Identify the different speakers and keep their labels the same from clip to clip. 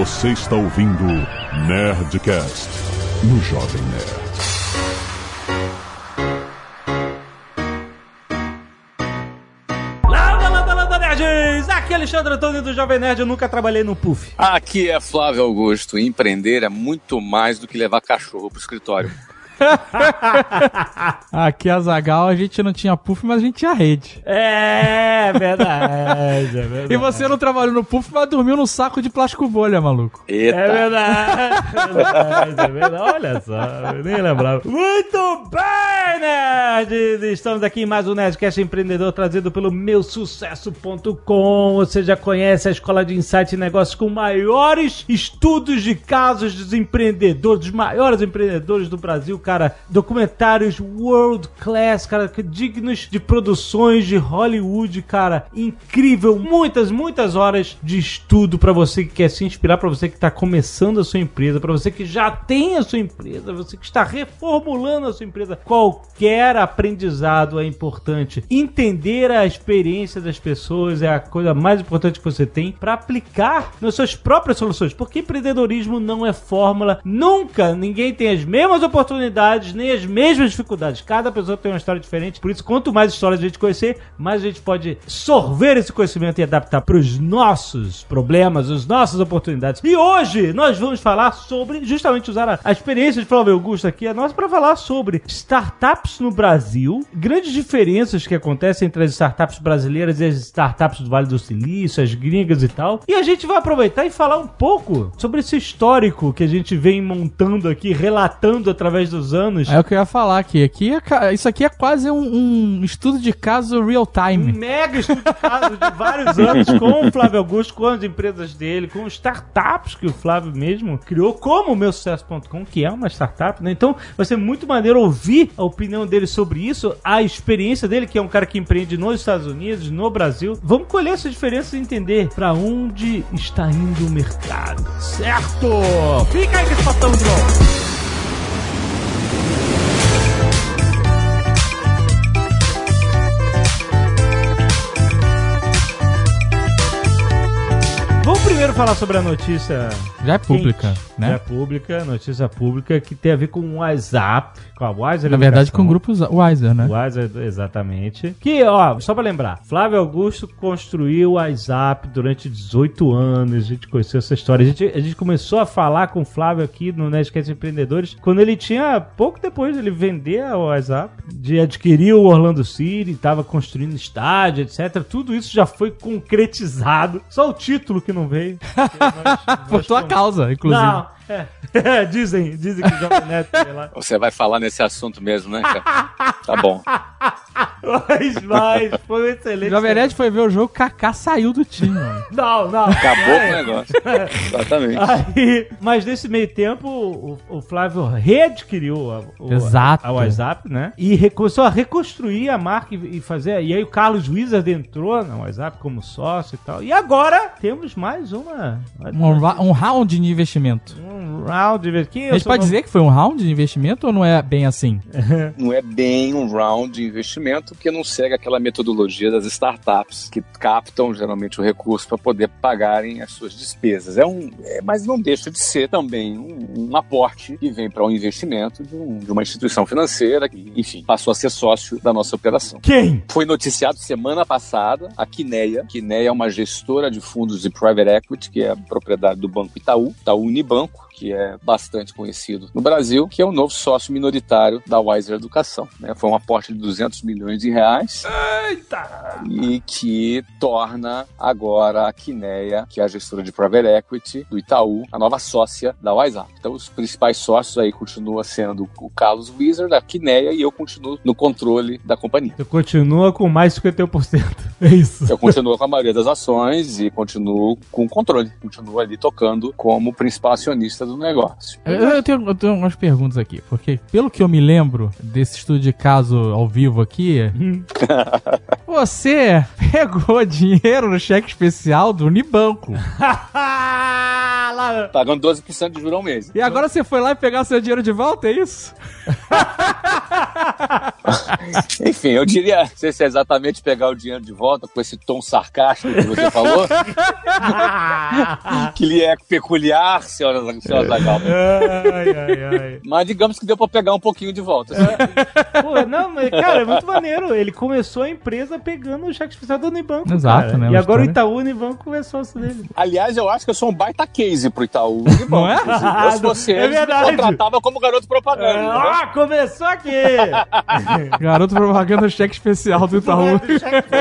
Speaker 1: Você está ouvindo Nerdcast no Jovem Nerd.
Speaker 2: Landa, landa, landa, nerds! Aqui é Alexandre Antônio do Jovem Nerd, eu nunca trabalhei no Puff.
Speaker 3: Aqui é Flávio Augusto. Empreender é muito mais do que levar cachorro pro escritório.
Speaker 4: Aqui a Zagal a gente não tinha puff, mas a gente tinha rede.
Speaker 2: É verdade, é verdade.
Speaker 4: E você não trabalhou no puff, mas dormiu num saco de plástico bolha, maluco.
Speaker 3: Eita.
Speaker 2: É verdade, é verdade, é verdade. Olha só, eu nem lembrava. Muito bem, nerds! Estamos aqui em mais um Nerdcast Empreendedor trazido pelo meusucesso.com. Você já conhece a escola de insight e negócios com maiores estudos de casos dos empreendedores, dos maiores empreendedores do Brasil, cara. Documentários world class, cara, dignos de produções de Hollywood, cara. Incrível, muitas, muitas horas de estudo pra você que quer se inspirar, pra você que tá começando a sua empresa, pra você que já tem a sua empresa, você que está reformulando a sua empresa. Qualquer aprendizado é importante. Entender a experiência das pessoas é a coisa mais importante que você tem pra aplicar nas suas próprias soluções, porque empreendedorismo não é fórmula. Nunca ninguém tem as mesmas oportunidades, nem as mesmas dificuldades. Cada pessoa tem uma história diferente. Por isso, quanto mais histórias a gente conhecer, mais a gente pode sorver esse conhecimento e adaptar para os nossos problemas, as nossas oportunidades. E hoje nós vamos falar sobre, justamente usar a, a experiência de Flávio Augusto aqui, a nossa, para falar sobre startups no Brasil, grandes diferenças que acontecem entre as startups brasileiras e as startups do Vale do Silício, as gringas e tal. E a gente vai aproveitar e falar um pouco sobre esse histórico que a gente vem montando aqui, relatando através dos anos.
Speaker 4: É o que eu ia falar aqui. aqui é isso aqui é quase um, um estudo de caso real
Speaker 2: Um
Speaker 4: time.
Speaker 2: mega estudo de caso de vários anos com o Flávio Augusto, com as empresas dele, com startups que o Flávio mesmo criou, como o meu sucesso.com, que é uma startup, né? Então vai ser muito maneiro ouvir a opinião dele sobre isso, a experiência dele, que é um cara que empreende nos Estados Unidos, no Brasil. Vamos colher essas diferenças e entender pra onde está indo o mercado, certo? Fica aí esse papão de. Falar sobre a notícia
Speaker 4: Já é pública,
Speaker 2: quente,
Speaker 4: né?
Speaker 2: Já é pública, notícia pública que tem a ver com o WhatsApp, com a Wiser
Speaker 4: Na verdade, com o grupo Wiser, né?
Speaker 2: Wiser, exatamente. Que, ó, só pra lembrar, Flávio Augusto construiu o WhatsApp durante 18 anos, a gente conheceu essa história. A gente, a gente começou a falar com o Flávio aqui no Nerdcast Empreendedores quando ele tinha, pouco depois de ele vender o WhatsApp, de adquirir o Orlando City, tava construindo estádio, etc. Tudo isso já foi concretizado. Só o título que não veio.
Speaker 4: Por tua causa, inclusive.
Speaker 2: Não, é. dizem, dizem que o Jovem Neto sei lá.
Speaker 3: Você vai falar nesse assunto mesmo, né, cara? Tá bom.
Speaker 2: Mas, mas, foi um excelente.
Speaker 4: Jovem Nerd foi ver o jogo, Kaká saiu do time, mano.
Speaker 2: Não, não.
Speaker 3: Acabou
Speaker 2: É.
Speaker 3: com o negócio. Exatamente.
Speaker 2: Aí, mas nesse meio tempo, o, o Flávio readquiriu a, o,
Speaker 4: Exato.
Speaker 2: a WhatsApp, né? E começou a reconstruir a marca e, e fazer. E aí o Carlos Wizard entrou na WhatsApp como sócio e tal. E agora temos mais uma.
Speaker 4: Um, um round de investimento.
Speaker 2: um round de que
Speaker 4: A gente pode dizer que foi um round de investimento ou não é bem assim?
Speaker 3: Não é bem um round de investimento, porque não segue aquela metodologia das startups que captam geralmente o recurso para poder pagarem as suas despesas. É um, é- mas não deixa de ser também um, um aporte que vem para um investimento de, um- de uma instituição financeira que, enfim, passou a ser sócio da nossa operação.
Speaker 2: Quem?
Speaker 3: Foi noticiado semana passada a Quineia. Quineia é uma gestora de fundos de private equity, que é propriedade do Banco Itaú, Itaú Unibanco, que é bastante conhecido no Brasil, que é o novo sócio minoritário da Wiser Educação. né? Foi um aporte de 200 milhões de reais
Speaker 2: Eita!
Speaker 3: e que torna agora a Quineia, que é a gestora de private equity do Itaú, a nova sócia da WhatsApp. Então, os principais sócios aí continuam sendo o Carlos Wizard, a Quineia, e eu continuo no controle da companhia.
Speaker 2: Você continua com mais 51%. É isso.
Speaker 3: Eu continuo com a maioria das ações e continuo com o controle. Continuo ali tocando como principal acionista do negócio.
Speaker 4: Eu, eu tenho, eu tenho umas perguntas aqui, porque pelo que eu me lembro desse estudo de caso ao vivo aqui, você pegou dinheiro no cheque especial do Unibanco.
Speaker 2: Lá-
Speaker 3: Pagando 12% de juros ao mês.
Speaker 4: E agora você foi lá e pegar seu dinheiro de volta, é isso?
Speaker 3: Enfim, eu diria, não sei se é exatamente pegar o dinheiro de volta com esse tom sarcástico que você falou, que lhe é peculiar, senhora, senhora Zagal.
Speaker 2: ai, ai, ai.
Speaker 3: Mas digamos que deu pra pegar um pouquinho de volta. assim.
Speaker 2: Pô, não, mas, cara, é muito maneiro. Ele começou a empresa pegando o cheque especial do Unibanco.
Speaker 4: Exato,
Speaker 2: cara.
Speaker 4: né,
Speaker 2: E agora o
Speaker 4: história.
Speaker 2: Itaú Unibanco é sócio dele.
Speaker 3: Aliás, eu acho que eu sou um baita case pro Itaú.
Speaker 4: Não é?
Speaker 3: Eu, se fosse
Speaker 2: É
Speaker 3: eles, me
Speaker 2: verdade.
Speaker 3: contratava como garoto propaganda.
Speaker 2: Ah, começou aqui!
Speaker 4: Garoto propaganda cheque especial do Itaú.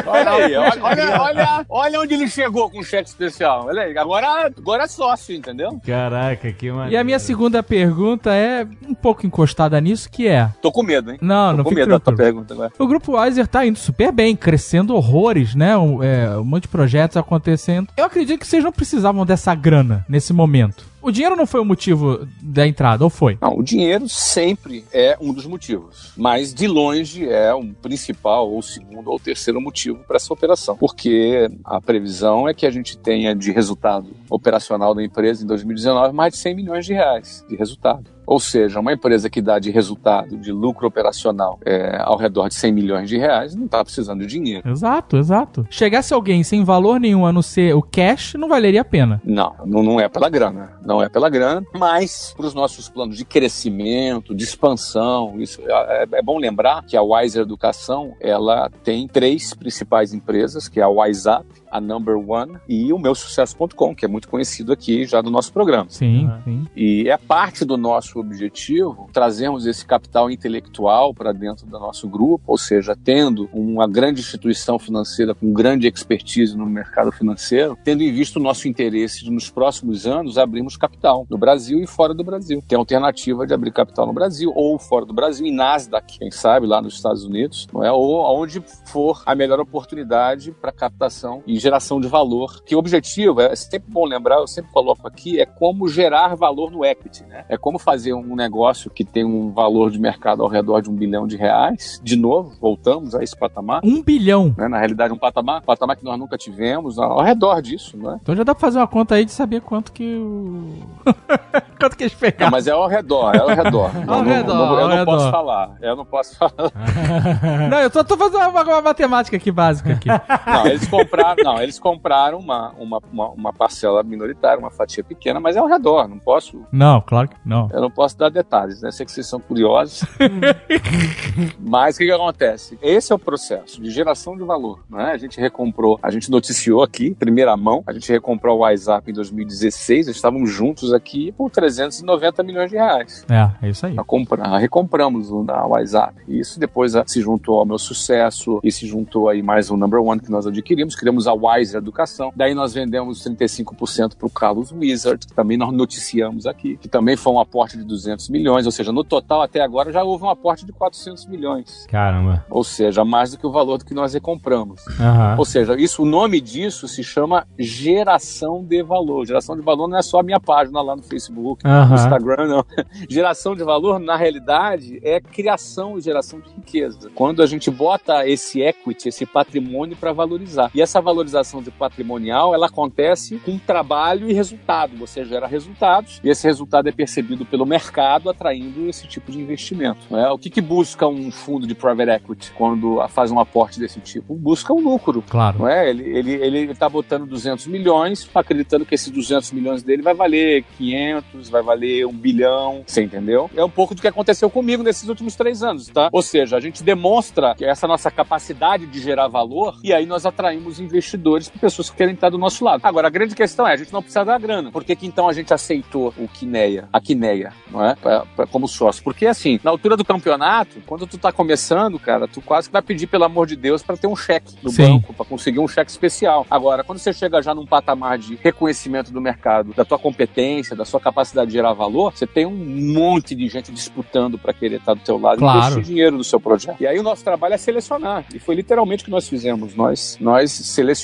Speaker 3: Olha aí, olha, olha, olha, onde ele chegou com o cheque especial. Olha aí, agora, agora é sócio, entendeu?
Speaker 2: Caraca, que maneiro.
Speaker 4: E a minha segunda pergunta é um pouco encostada nisso, que é...
Speaker 3: Tô com medo, hein?
Speaker 4: Não,
Speaker 3: Tô
Speaker 4: não
Speaker 3: com medo da tua pergunta agora.
Speaker 4: O grupo Weiser tá indo super bem, crescendo horrores, né? Um, é, um monte de projetos acontecendo. Eu acredito que vocês não precisavam dessa grana nesse momento. O dinheiro não foi o motivo da entrada, ou foi?
Speaker 3: Não, o dinheiro sempre é um dos motivos, mas de longe é um principal, ou segundo, ou terceiro motivo para essa operação. Porque a previsão é que a gente tenha de resultado operacional da empresa em 2019 mais de 100 milhões de reais de resultado. Ou seja, uma empresa que dá de resultado, de lucro operacional, é, ao redor de 100 milhões de reais, não está precisando de dinheiro.
Speaker 4: Exato, exato. Chegasse alguém sem valor nenhum a não ser o cash, não valeria a pena.
Speaker 3: Não, não, não é pela grana. Não é pela grana, mas para os nossos planos de crescimento, de expansão, isso é, é bom lembrar que a Wiser Educação ela tem três principais empresas, que é a WiseUp, a Number One e o meu sucesso.com, que é muito conhecido aqui já do nosso programa.
Speaker 4: Sim,
Speaker 2: Uhum.
Speaker 4: sim.
Speaker 3: E é parte do nosso objetivo trazermos esse capital intelectual para dentro do nosso grupo, ou seja, tendo uma grande instituição financeira com grande expertise no mercado financeiro, tendo em vista o nosso interesse de nos próximos anos abrirmos capital no Brasil e fora do Brasil. Tem a alternativa de abrir capital no Brasil ou fora do Brasil, em Nasdaq, quem sabe, lá nos Estados Unidos, não é? ou onde for a melhor oportunidade para captação e geração de valor. Que o objetivo, é sempre bom lembrar, eu sempre coloco aqui, é como gerar valor no equity. Né? É como fazer um negócio que tem um valor de mercado ao redor de um bilhão de reais. De novo, voltamos a esse patamar.
Speaker 4: Um bilhão.
Speaker 3: né? Na realidade, um patamar, patamar que nós nunca tivemos, ao redor disso, né?
Speaker 4: Então já dá pra fazer uma conta aí de saber quanto que o. quanto que eles
Speaker 3: Não,
Speaker 4: pegaram.
Speaker 3: mas é ao redor, é ao redor.
Speaker 4: Ao
Speaker 3: Não, não,
Speaker 4: redor,
Speaker 3: não, eu
Speaker 4: ao
Speaker 3: não
Speaker 4: redor.
Speaker 3: posso falar. Eu não posso falar.
Speaker 4: Não, eu só tô fazendo uma, uma matemática aqui básica aqui.
Speaker 3: Não, eles compraram, não, eles compraram uma, uma, uma, uma parcela minoritária, uma fatia pequena, mas é ao redor. Não posso,
Speaker 4: Não, claro que não.
Speaker 3: eu não posso dar detalhes, né? Sei que vocês são curiosos. mas o que, que acontece? Esse é o processo de geração de valor. Né? A gente recomprou, a gente noticiou aqui, em primeira mão, a gente recomprou o WhatsApp em 2016, nós estávamos juntos aqui por 390 milhões de reais.
Speaker 4: É, é isso aí.
Speaker 3: Compra- recompramos o WhatsApp. Isso depois ah, se juntou ao meu sucesso e se juntou aí mais o Number One que nós adquirimos. Criamos a Wise Educação. Daí nós vendemos 35% para o Carlos Wizard, que também nós noticiamos aqui, que também foi um aporte de 200 milhões. Ou seja, no total até agora já houve um aporte de 400 milhões.
Speaker 2: Caramba.
Speaker 3: Ou seja, mais do que o valor do que nós recompramos.
Speaker 2: Aham.
Speaker 3: Ou seja, isso, o nome disso se chama geração de valor. Geração de valor não é só a minha página lá no Facebook, no
Speaker 2: Aham.
Speaker 3: Instagram, não. Geração de valor, na realidade, é criação e geração de riqueza. Quando a gente bota esse equity, esse patrimônio para valorizar. E essa valorização de patrimonial, ela acontece com trabalho e resultado. Você gera resultados e esse resultado é percebido pelo mercado, atraindo esse tipo de investimento. não é? O que, que busca um fundo de private equity quando faz um aporte desse tipo? Busca um lucro.
Speaker 4: Claro.
Speaker 3: Não é? Ele ele ele está botando 200 milhões, acreditando que esses 200 milhões dele vai valer 500, vai valer um bilhão, você entendeu? É um pouco do que aconteceu comigo nesses últimos três anos, tá? Ou seja, a gente demonstra que essa nossa capacidade de gerar valor e aí nós atraímos investidores para pessoas que querem estar do nosso lado. Agora, a grande questão é, a gente não precisa da grana. Por que, que então a gente aceitou o Quineia, a Quineia, não é? Pra- pra- como sócio? Porque assim, na altura do campeonato, quando tu tá começando, cara, tu quase que vai pedir, pelo amor de Deus, para ter um cheque do
Speaker 4: Sim.
Speaker 3: banco, para conseguir um cheque especial. Agora, quando você chega já num patamar de reconhecimento do mercado, da tua competência, da sua capacidade de gerar valor, você tem um monte de gente disputando para querer estar do teu lado e
Speaker 4: Claro.
Speaker 3: investir dinheiro no seu projeto. E aí o nosso trabalho é selecionar. E foi literalmente o que nós fizemos. Nós, nós selecionamos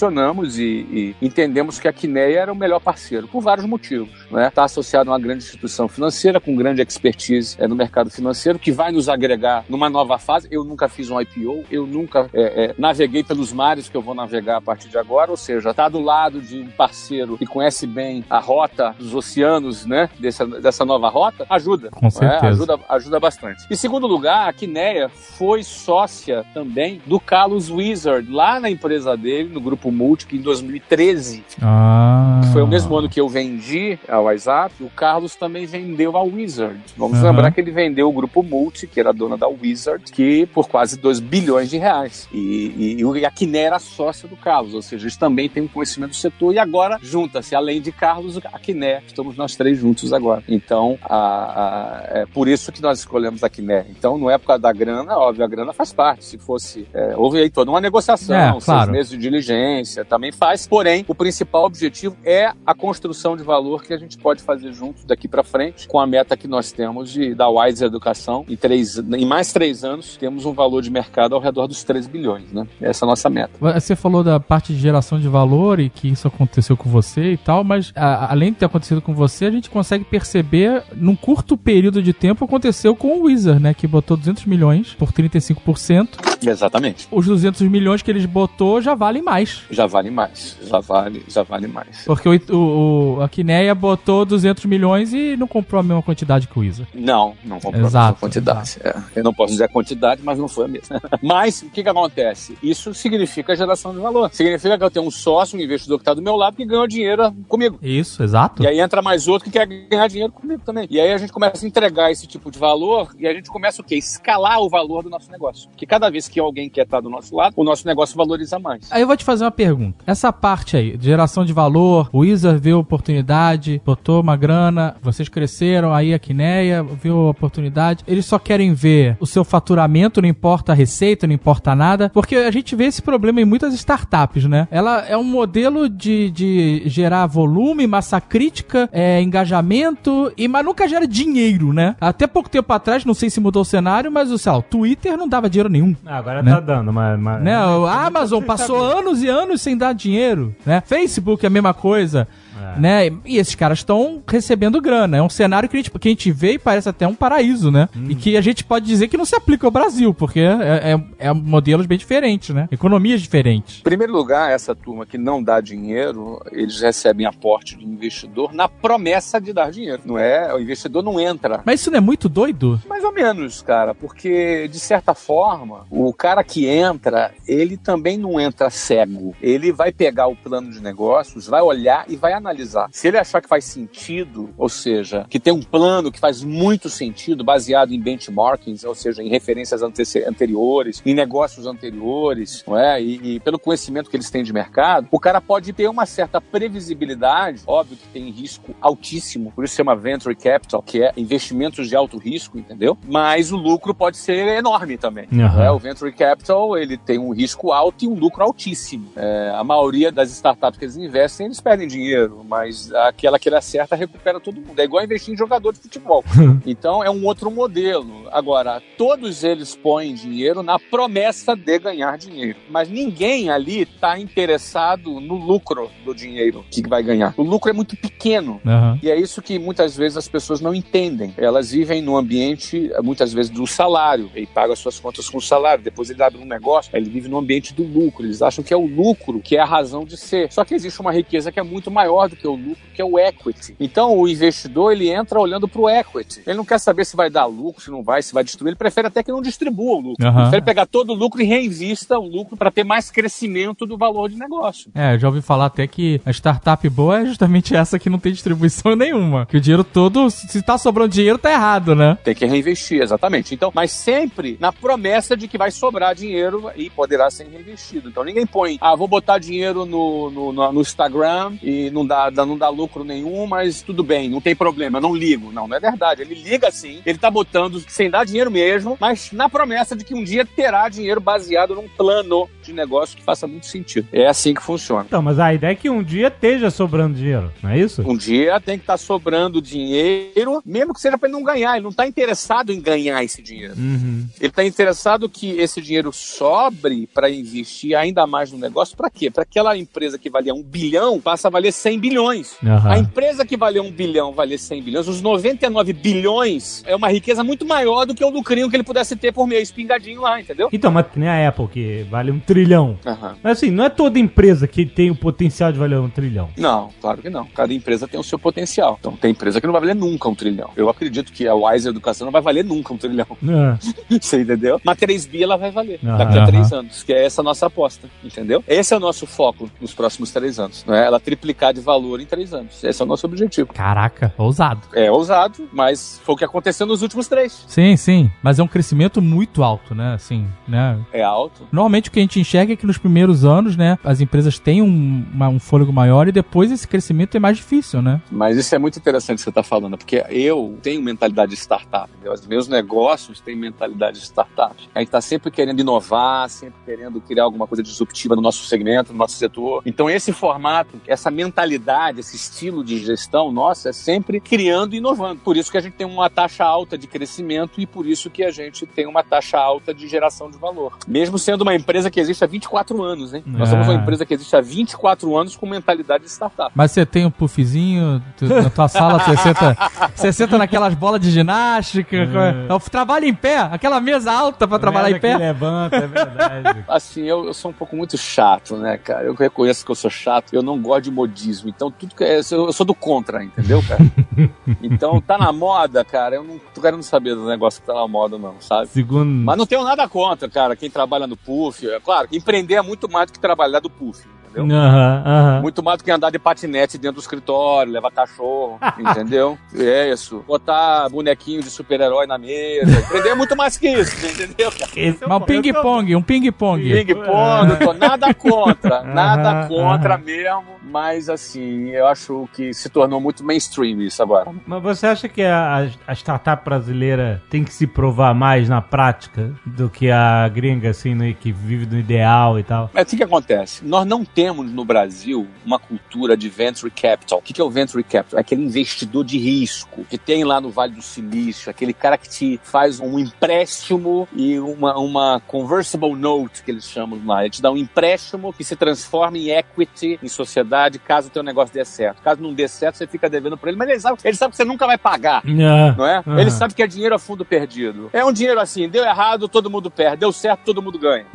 Speaker 3: e, e entendemos que a Quineia era o melhor parceiro, por vários motivos. Está Tá associado a uma grande instituição financeira, com grande expertise é, no mercado financeiro, que vai nos agregar numa nova fase. Eu nunca fiz um IPO, eu nunca é, é, naveguei pelos mares que eu vou navegar a partir de agora, ou seja, está do lado de um parceiro que conhece bem a rota dos oceanos, né? dessa, dessa nova rota, ajuda.
Speaker 4: Com certeza.
Speaker 3: É, ajuda, ajuda bastante. Em segundo lugar, a Quineia foi sócia também do Carlos Wizard, lá na empresa dele, no Grupo Multi, em 2013
Speaker 4: Ah.
Speaker 3: foi o mesmo ano que eu vendi a WhatsApp, o Carlos também vendeu a Wizard. Vamos
Speaker 4: Aham.
Speaker 3: lembrar que ele vendeu o grupo Multi, que era dona da Wizard, que por quase 2 bilhões de reais. E, e, e a Quiné era sócia do Carlos, ou seja, eles também têm um conhecimento do setor e agora junta-se, além de Carlos, a Quiné. Estamos nós três juntos agora. Então, a, a- é por isso que nós escolhemos a Quiné. Então, não é por causa da grana, óbvio, a grana faz parte. Se fosse, é, houve aí toda uma negociação,
Speaker 4: É,
Speaker 3: seis
Speaker 4: claro.
Speaker 3: meses de diligência, também faz. Porém, o principal objetivo é a construção de valor que a gente pode fazer juntos daqui para frente, com a meta que nós temos de da Wise Educação. Em, três, em mais três anos, temos um valor de mercado ao redor dos 3 bilhões, né? Essa é a nossa meta.
Speaker 4: Você falou da parte de geração de valor e que isso aconteceu com você e tal, mas a- além de ter acontecido com você, a gente consegue perceber num curto período de tempo aconteceu com o Wizard, né? Que botou 200 milhões por 35%.
Speaker 3: Exatamente.
Speaker 4: Os 200 milhões que eles botou já valem mais.
Speaker 3: Já vale mais. Já vale, já vale mais.
Speaker 4: Porque o, o- o- a Quineia botou 200 milhões e não comprou a mesma quantidade que o Wizard.
Speaker 3: Não, não comprou a
Speaker 4: Exato,
Speaker 3: mesma quantidade. É, eu não posso dizer a quantidade, mas não foi a mesma. mas o que, que acontece? Isso significa geração de valor. Significa que eu tenho um sócio, um investidor que está do meu lado, que ganhou dinheiro comigo.
Speaker 4: Isso, exato.
Speaker 3: E aí entra mais outro que quer ganhar dinheiro comigo também. E aí a gente começa a entregar esse tipo de valor e a gente começa o quê? Escalar o valor do nosso negócio. Porque cada vez que alguém quer estar do nosso lado, o nosso negócio valoriza mais.
Speaker 4: Aí eu vou te fazer uma pergunta. Essa parte aí, de geração de valor, o Wizard viu oportunidade, botou uma grana, vocês cresceram, aí a Quineia viu a oportunidade. Eles só querem ver o seu faturamento, não importa a receita, não importa nada. Porque a gente vê esse problema em muitas startups, né? Ela é um modelo de, de gerar volume, massa crítica, é, engajamento, e, mas nunca gera dinheiro, né? Até pouco tempo atrás, não sei se mudou o cenário, mas o, sei lá, o Twitter não dava dinheiro nenhum.
Speaker 2: Ah, Agora
Speaker 4: Né?
Speaker 2: tá dando, mas. mas
Speaker 4: Né? O Amazon passou anos e anos sem dar dinheiro, né? Facebook é a mesma coisa,
Speaker 2: É.
Speaker 4: né? E esses caras estão recebendo grana. É um cenário que a, gente, que a gente vê e parece até um paraíso, né?
Speaker 2: Hum.
Speaker 4: E que a gente pode dizer que não se aplica ao Brasil, porque é, é, é modelos bem diferentes, né? Economias diferentes.
Speaker 3: Em primeiro lugar, essa turma que não dá dinheiro, eles recebem aporte de investidor na promessa de dar dinheiro. Não é? O investidor não entra.
Speaker 4: Mas isso não é muito doido?
Speaker 3: Mais ou menos, cara, porque de certa forma, o cara que entra, ele também não entra cego. Ele vai pegar o plano de negócios, vai olhar e vai analisar. Se ele achar que faz sentido, ou seja, que tem um plano que faz muito sentido, baseado em benchmarkings, ou seja, em referências anteriores, em negócios anteriores, não é? E, e pelo conhecimento que eles têm de mercado, o cara pode ter uma certa previsibilidade, óbvio que tem risco altíssimo, por isso chama venture capital, que é investimentos de alto risco, entendeu? Mas o lucro pode ser enorme também.
Speaker 2: Aham.
Speaker 3: né? O venture capital ele tem um risco alto e um lucro altíssimo. É, a maioria das startups que eles investem, eles perdem dinheiro, mas aquela que ele acerta recupera todo mundo. É igual investir em jogador de futebol. então é um outro modelo. Agora, todos eles põem dinheiro na promessa de ganhar dinheiro. Mas ninguém ali está interessado no lucro do dinheiro que vai ganhar. O lucro é muito pequeno.
Speaker 4: Aham.
Speaker 3: E é isso que muitas vezes as pessoas não entendem. Elas vivem no ambiente, muitas vezes, do salário. Ele paga as suas contas com o salário. Depois ele abre um negócio, ele vive no ambiente do lucro. Eles acham que é o lucro que é a razão de ser. Só que existe uma riqueza que é muito maior do que o lucro, que é o equity. Então o investidor, ele entra olhando para o equity. Ele não quer saber se vai dar lucro, se não vai, se vai destruir. Ele prefere até que não distribua o lucro.
Speaker 4: Aham.
Speaker 3: Prefere pegar todo o lucro e reinvista o lucro para ter mais crescimento do valor de negócio.
Speaker 4: É, eu já ouvi falar até que a startup boa é justamente essa que não tem distribuição nenhuma. Que o dinheiro todo, se tá sobrando dinheiro, tá errado, né?
Speaker 3: Tem que reinvestir, exatamente. Então, mas sempre na promessa de que vai sobrar dinheiro e poderá ser reinvestido. Então ninguém põe, ah, vou botar dinheiro no, no- no Instagram e não dá, dá- não dá lucro nenhum, mas tudo bem, não tem problema, eu não ligo. Não, não é verdade. Ele liga sim, ele tá botando sem dar dinheiro mesmo, mas na promessa de que um dia terá dinheiro baseado num plano de negócio que faça muito sentido. É assim que funciona.
Speaker 2: Então, mas a ideia é que um dia esteja sobrando dinheiro, não é isso?
Speaker 3: Um dia tem que estar sobrando dinheiro, mesmo que seja para ele não ganhar. Ele não está interessado em ganhar esse dinheiro.
Speaker 2: Uhum.
Speaker 3: Ele está interessado que esse dinheiro sobre para investir ainda mais no negócio. Para quê? Para aquela empresa que valia um bilhão passa a valer 100 bilhões.
Speaker 2: Aham.
Speaker 3: A empresa que valia um bilhão valer 100 bilhões, os 99 bilhões é uma riqueza muito maior do que o lucrinho que ele pudesse ter por mês, pingadinho lá, entendeu?
Speaker 2: Então, mas nem a Apple, que vale um trilhão.
Speaker 3: Aham.
Speaker 2: Mas assim, não é toda empresa que tem o potencial de valer um trilhão.
Speaker 3: Não, claro que não. Cada empresa tem o seu potencial. Então tem empresa que não vai valer nunca um trilhão. Eu acredito que a Wise Educação não vai valer nunca um trilhão.
Speaker 2: Ah,
Speaker 3: Você entendeu? Mas 3 bi ela vai valer
Speaker 2: Aham.
Speaker 3: daqui a três anos, que é essa a nossa aposta, entendeu? Esse é o nosso foco nos próximos três anos, não é? Ela triplicar de valor em três anos. Esse é o nosso objetivo.
Speaker 4: Caraca, ousado.
Speaker 3: É ousado, mas foi o que aconteceu nos últimos três.
Speaker 4: Sim, sim. Mas é um crescimento muito alto, né? Assim, né?
Speaker 3: É alto.
Speaker 4: Normalmente o que a gente enxerga é que nos primeiros anos, né, as empresas têm um, uma- um fôlego maior e depois esse crescimento é mais difícil, né?
Speaker 3: Mas isso é muito interessante que você está falando, porque eu tenho mentalidade de startup, entendeu? Os meus negócios têm mentalidade de startup. A gente está sempre querendo inovar, sempre querendo criar alguma coisa disruptiva no nosso segmento, no nosso setor. Então, esse formato, essa mentalidade, esse estilo de gestão nossa é sempre criando e inovando. Por isso que a gente tem uma taxa alta de crescimento e por isso que a gente tem uma taxa alta de geração de valor. Mesmo sendo uma empresa que existe há 24 anos, hein? Nós somos uma
Speaker 4: Ah.
Speaker 3: empresa que existe há 24 anos com mentalidade de startup.
Speaker 4: Mas você tem um puffzinho tu- na tua sala, você senta, você senta naquelas bolas de ginástica, é. trabalha em pé, aquela mesa alta pra trabalhar em pé.
Speaker 2: levanta, é verdade.
Speaker 3: Assim, eu, eu sou um pouco muito chato, né, cara? Eu reconheço que eu sou chato, eu não gosto de modismo. Então, tudo que é. Eu sou do contra, entendeu, cara? Então, tá na moda, cara. Eu não tô querendo saber do negócio que tá na moda, não, sabe?
Speaker 2: Segundo.
Speaker 3: Mas não tenho nada contra, cara, quem trabalha no Puff. É claro, empreender é muito mais do que trabalhar do Puff, entendeu?
Speaker 2: Aham, aham.
Speaker 3: Muito mais do que andar de patinete dentro do escritório, levar cachorro, entendeu? É isso. Botar bonequinho de super-herói na mesa. Empreender é muito mais que isso, entendeu, cara?
Speaker 2: Esse é o
Speaker 4: Mas um.
Speaker 2: Eu tô-
Speaker 4: ping-pong, um ping-pong.
Speaker 3: Ping-pong, eu tô nada contra, nada contra mesmo, mas assim, eu acho que se tornou muito mainstream isso agora.
Speaker 2: Mas você acha que a, a startup brasileira tem que se provar mais na prática do que a gringa, assim, né, que vive do ideal e tal?
Speaker 3: Mas o que, acontece? Nós não temos no Brasil uma cultura de venture capital. O que, é o venture capital? É aquele investidor de risco que tem lá no Vale do Silício, aquele cara que te faz um empréstimo e uma, uma conversible note, que eles chamam lá. Ele te dá um empréstimo que se transforma em equity em sociedade caso teu negócio dê certo. Caso não dê certo, você fica devendo para ele, mas ele sabe, ele sabe que você nunca vai pagar.
Speaker 2: Ah,
Speaker 3: Não é?
Speaker 2: Aham.
Speaker 3: Ele sabe que é dinheiro a fundo perdido. É um dinheiro assim, deu errado, todo mundo perde, deu certo, todo mundo ganha.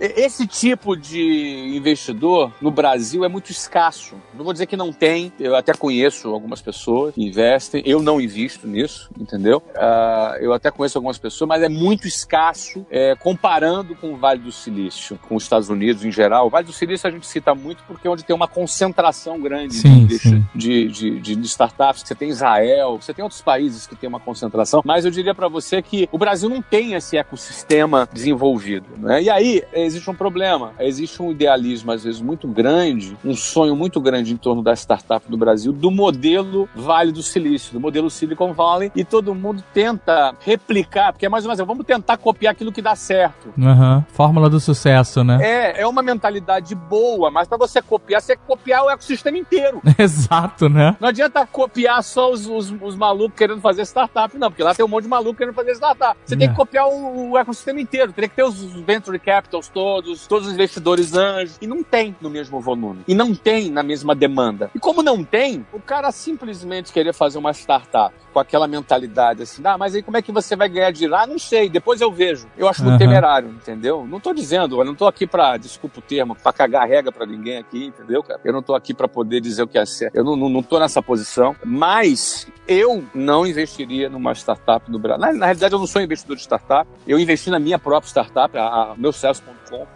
Speaker 3: E- Esse tipo de investidor no Brasil é muito escasso. Não vou dizer que não tem, eu até conheço algumas pessoas que investem, eu não invisto nisso, entendeu? Ah, eu até conheço algumas pessoas, mas é muito escasso é, comparando com o Vale do Silício, com os Estados Unidos em geral. O Vale do Silício a gente cita muito porque é onde tem uma concentração grande
Speaker 4: Sim,
Speaker 3: de,
Speaker 4: sim.
Speaker 3: de, de, de- de startups. Você tem Israel, você tem outros países que tem uma concentração, mas eu diria para você que o Brasil não tem esse ecossistema desenvolvido. Né? E aí existe um problema, existe um idealismo às vezes muito grande, um sonho muito grande em torno da startup do Brasil, do modelo Vale do Silício, do modelo Silicon Valley, e todo mundo tenta replicar, porque é mais ou menos, vamos tentar copiar aquilo que dá certo.
Speaker 4: Aham. Fórmula do sucesso, né?
Speaker 3: É, é uma mentalidade boa, mas para você copiar, você copiar o ecossistema inteiro.
Speaker 4: Exato, né?
Speaker 3: Não adianta copiar só os, os, os malucos querendo fazer startup, não, porque lá tem um monte de maluco querendo fazer startup. Você tem
Speaker 2: É.
Speaker 3: que copiar o, o ecossistema inteiro, teria que ter os venture capitals todos, todos os investidores anjos, e não tem no mesmo volume, e não tem na mesma demanda. E como não tem, o cara simplesmente querer fazer uma startup com aquela mentalidade assim, ah, mas aí como é que você vai ganhar dinheiro? Ah, não sei, depois eu vejo. Eu acho muito
Speaker 4: Aham.
Speaker 3: temerário, entendeu? Não tô dizendo, eu não tô aqui pra, desculpa o termo, pra cagar regra pra ninguém aqui, entendeu, cara? Eu não tô aqui pra poder dizer o que é certo. Eu não, não, não tô nessa posição, mas eu não investiria numa startup no Brasil. Na, na realidade, eu não sou investidor de startup. Eu investi na minha própria startup, a, a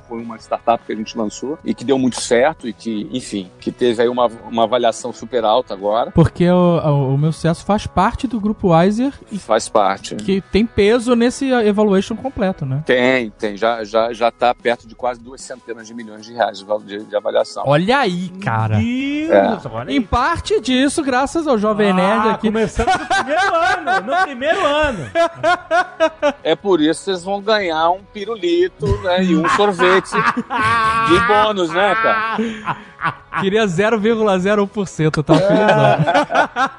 Speaker 3: foi uma startup que a gente lançou e que deu muito certo e que, enfim, que teve aí uma, uma avaliação super alta agora.
Speaker 4: Porque o, o, o meu sucesso faz parte do grupo Weiser e
Speaker 3: Faz parte.
Speaker 4: que tem peso nesse evaluation completo, né?
Speaker 3: Tem, tem. Já, já, já tá perto de quase duas centenas de milhões de reais de, de, de avaliação.
Speaker 4: Olha aí, cara.
Speaker 2: Deus, olha aí.
Speaker 4: Em parte disso, graças ao Jovem Nerd
Speaker 2: Ah,
Speaker 4: aqui.
Speaker 2: começando no primeiro ano, no primeiro ano.
Speaker 3: É por isso que vocês vão ganhar um pirulito né, e um sorvete de bônus, né, cara?
Speaker 4: Queria 0,01%, tá felizão.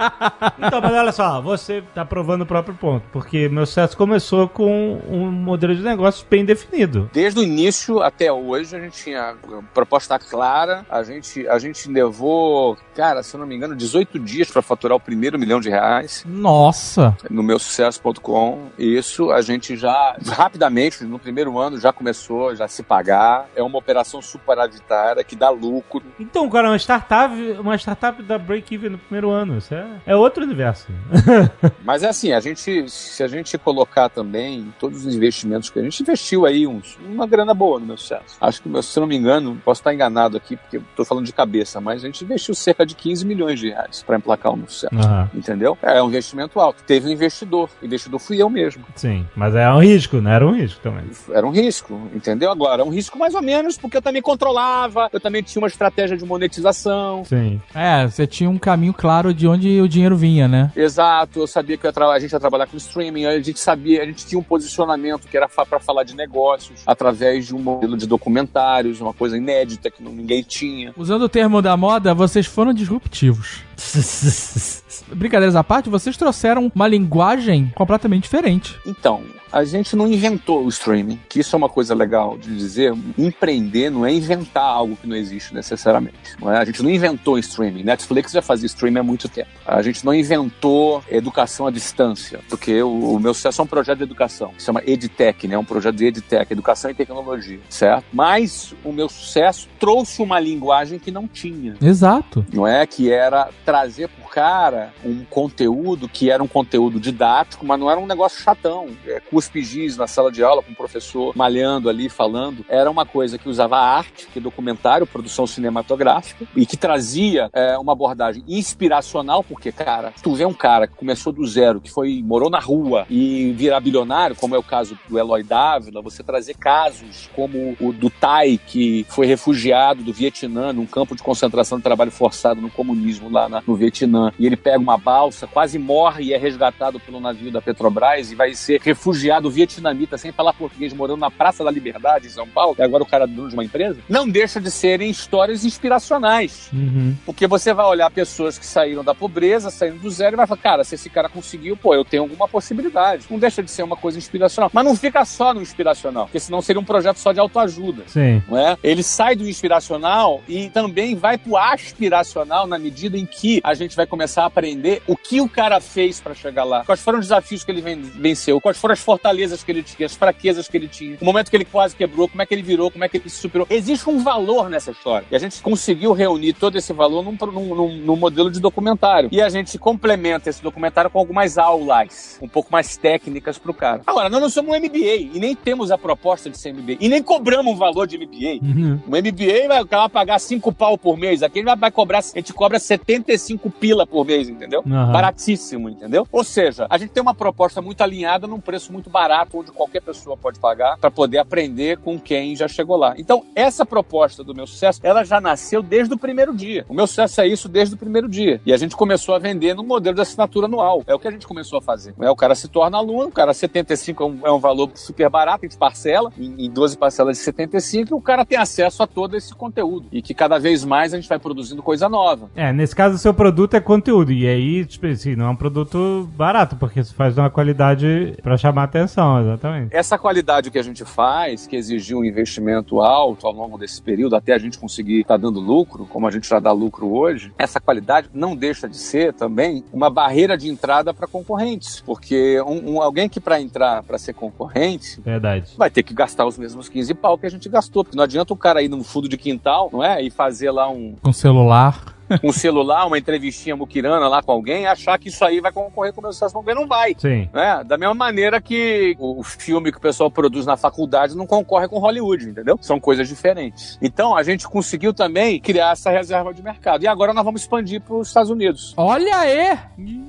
Speaker 2: Então, mas olha só, você tá provando o próprio ponto, porque meu sucesso começou com um modelo de negócios bem definido.
Speaker 3: Desde o início até hoje, a gente tinha proposta clara, a gente, a gente levou, cara, se eu não me engano, 18 dias para faturar o primeiro milhão de reais
Speaker 4: Nossa.
Speaker 3: no meu sucesso.com. Isso a gente já, rapidamente, no primeiro ano, já começou já a se pagar. É uma operação superavitária que dá lucro.
Speaker 2: Então, cara, uma startup, uma startup da break-even no primeiro ano. Isso é, é outro universo.
Speaker 3: Mas é assim, a gente, se a gente colocar também todos os investimentos que a gente investiu aí, uns, uma grana boa no meu sucesso. Acho que, se não me engano, posso estar enganado aqui, porque estou falando de cabeça, mas a gente investiu cerca de 15 milhões de reais para emplacar o meu sucesso.
Speaker 2: Aham.
Speaker 3: Entendeu? É um investimento alto. Teve um investidor. O investidor fui eu mesmo.
Speaker 2: Sim, mas é um risco, né? Era um risco também.
Speaker 3: Era um risco, entendeu? Agora, um risco mais ou menos, porque eu também controlava, eu também tinha uma estratégia de monetização.
Speaker 2: Sim.
Speaker 4: É, você tinha um caminho claro de onde o dinheiro vinha, né?
Speaker 3: Exato, eu sabia que eu a gente ia trabalhar com streaming, a gente sabia, a gente tinha um posicionamento que era para falar de negócios através de um modelo de documentários, uma coisa inédita que não- ninguém tinha.
Speaker 4: Usando o termo da moda, vocês foram disruptivos. Brincadeiras à parte, vocês trouxeram uma linguagem completamente diferente.
Speaker 3: Então, a gente não inventou o streaming, que isso é uma coisa legal de dizer. Empreender não é inventar algo que não existe necessariamente. Não é? A gente não inventou o streaming. Netflix já fazia streaming há muito tempo. A gente não inventou educação à distância, porque o, o meu sucesso é um projeto de educação, que se chama EdTech, né? É um projeto de EdTech, educação e tecnologia, certo? Mas o meu sucesso trouxe uma linguagem que não tinha
Speaker 4: Exato.
Speaker 3: não é? Que era trazer pro cara um conteúdo que era um conteúdo didático, mas não era um negócio chatão. É, cuspe giz na sala de aula com o professor malhando ali, falando. Era uma coisa que usava arte, que documentário, produção cinematográfica, e que trazia é, uma abordagem inspiracional, porque, cara, tu vê um cara que começou do zero, que foi, morou na rua e virar bilionário, como é o caso do Eloy Dávila, você trazer casos como o do Tai, que foi refugiado do Vietnã, num campo de concentração de trabalho forçado no comunismo lá na- no Vietnã, e ele pega uma balsa, quase morre e é resgatado pelo navio da Petrobras e vai ser refugiado vietnamita sem falar português, morando na Praça da Liberdade em São Paulo, e agora o cara é dono de uma empresa, não deixa de serem histórias inspiracionais.
Speaker 2: Uhum.
Speaker 3: Porque você vai olhar pessoas que saíram da pobreza, saíram do zero, e vai falar, cara, se esse cara conseguiu, pô, eu tenho alguma possibilidade. Não deixa de ser uma coisa inspiracional. Mas não fica só no inspiracional, porque senão seria um projeto só de autoajuda.
Speaker 2: Sim.
Speaker 3: Não é? Ele sai do inspiracional e também vai pro aspiracional na medida em que a gente vai começar a aprender o que o cara fez para chegar lá. Quais foram os desafios que ele ven- venceu, quais foram as fortalezas que ele tinha, as fraquezas que ele tinha, o momento que ele quase quebrou, como é que ele virou, como é que ele se superou. Existe um valor nessa história. E a gente conseguiu reunir todo esse valor num, num, num- num modelo de documentário. E a gente complementa esse documentário com algumas aulas, um pouco mais técnicas pro cara. Agora, nós não somos um MBA e nem temos a proposta de ser MBA. E nem cobramos um valor de MBA.
Speaker 2: Uhum.
Speaker 3: O MBA vai, o cara vai pagar 5 pau por mês. Aqui ele vai, vai cobrar, a gente cobra 75 pila por mês, entendeu?
Speaker 2: Aham.
Speaker 3: Baratíssimo, entendeu? Ou seja, a gente tem uma proposta muito alinhada num preço muito barato, onde qualquer pessoa pode pagar para poder aprender com quem já chegou lá. Então, essa proposta do meu sucesso, ela já nasceu desde o primeiro dia. O meu sucesso é isso desde o primeiro dia. E a gente começou a vender no modelo de assinatura anual. É o que a gente começou a fazer. É, o cara se torna aluno, o cara 75 é um, é um valor super barato, a gente parcela em, em 12 parcelas de 75 e o cara tem acesso a todo esse conteúdo. E que cada vez mais a gente vai produzindo coisa nova.
Speaker 2: É, nesse caso o seu produto é conteúdo. E aí, tipo assim, não é um produto barato, porque você faz uma qualidade pra chamar atenção, exatamente.
Speaker 3: Essa qualidade que a gente faz, que exigiu um investimento alto ao longo desse período, até a gente conseguir estar dando lucro, como a gente já dá lucro hoje, essa qualidade não deixa de ser também uma barreira de entrada para concorrentes. Porque um, um- alguém que para entrar para ser concorrente
Speaker 2: Verdade.
Speaker 3: vai ter que gastar os mesmos 15 pau que a gente gastou. Porque não adianta o cara ir num fundo de quintal, não é? E fazer lá um,
Speaker 4: Com celular.
Speaker 3: Um celular, uma entrevistinha muquirana lá com alguém achar que isso aí vai concorrer com o meu sucesso. Vamos ver, não vai.
Speaker 2: Sim.
Speaker 3: né? Da mesma maneira que o filme que o pessoal produz na faculdade não concorre com Hollywood, entendeu? São coisas diferentes. Então a gente conseguiu também criar essa reserva de mercado. E agora nós vamos expandir para os Estados Unidos.
Speaker 4: Olha aí!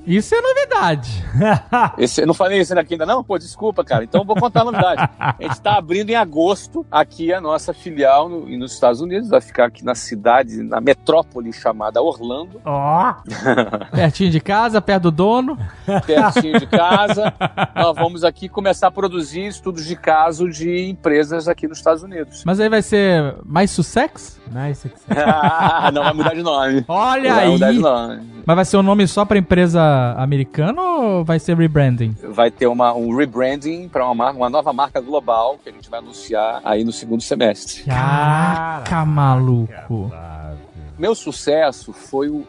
Speaker 4: Isso é novidade.
Speaker 3: Esse, não falei isso aqui ainda não? Pô, desculpa, cara. Então eu vou contar a novidade. A gente está abrindo em agosto aqui a nossa filial no- nos Estados Unidos. Vai ficar aqui na cidade, na metrópole chamada Orlando,
Speaker 2: Ó!
Speaker 4: Pertinho de casa, perto do dono.
Speaker 3: pertinho de casa. Nós vamos aqui começar a produzir estudos de caso de empresas aqui nos Estados Unidos.
Speaker 4: Mas aí vai ser mais Sussex?
Speaker 2: nice.
Speaker 3: Ah, não vai mudar de nome.
Speaker 4: Olha
Speaker 3: vai
Speaker 4: aí!
Speaker 3: mudar de nome.
Speaker 4: Mas vai ser um nome só pra empresa americana ou vai ser rebranding?
Speaker 3: Vai ter uma, um rebranding para uma, marca- uma nova marca global que a gente vai anunciar aí no segundo semestre.
Speaker 4: Caraca, maluco.
Speaker 3: Meu sucesso foi o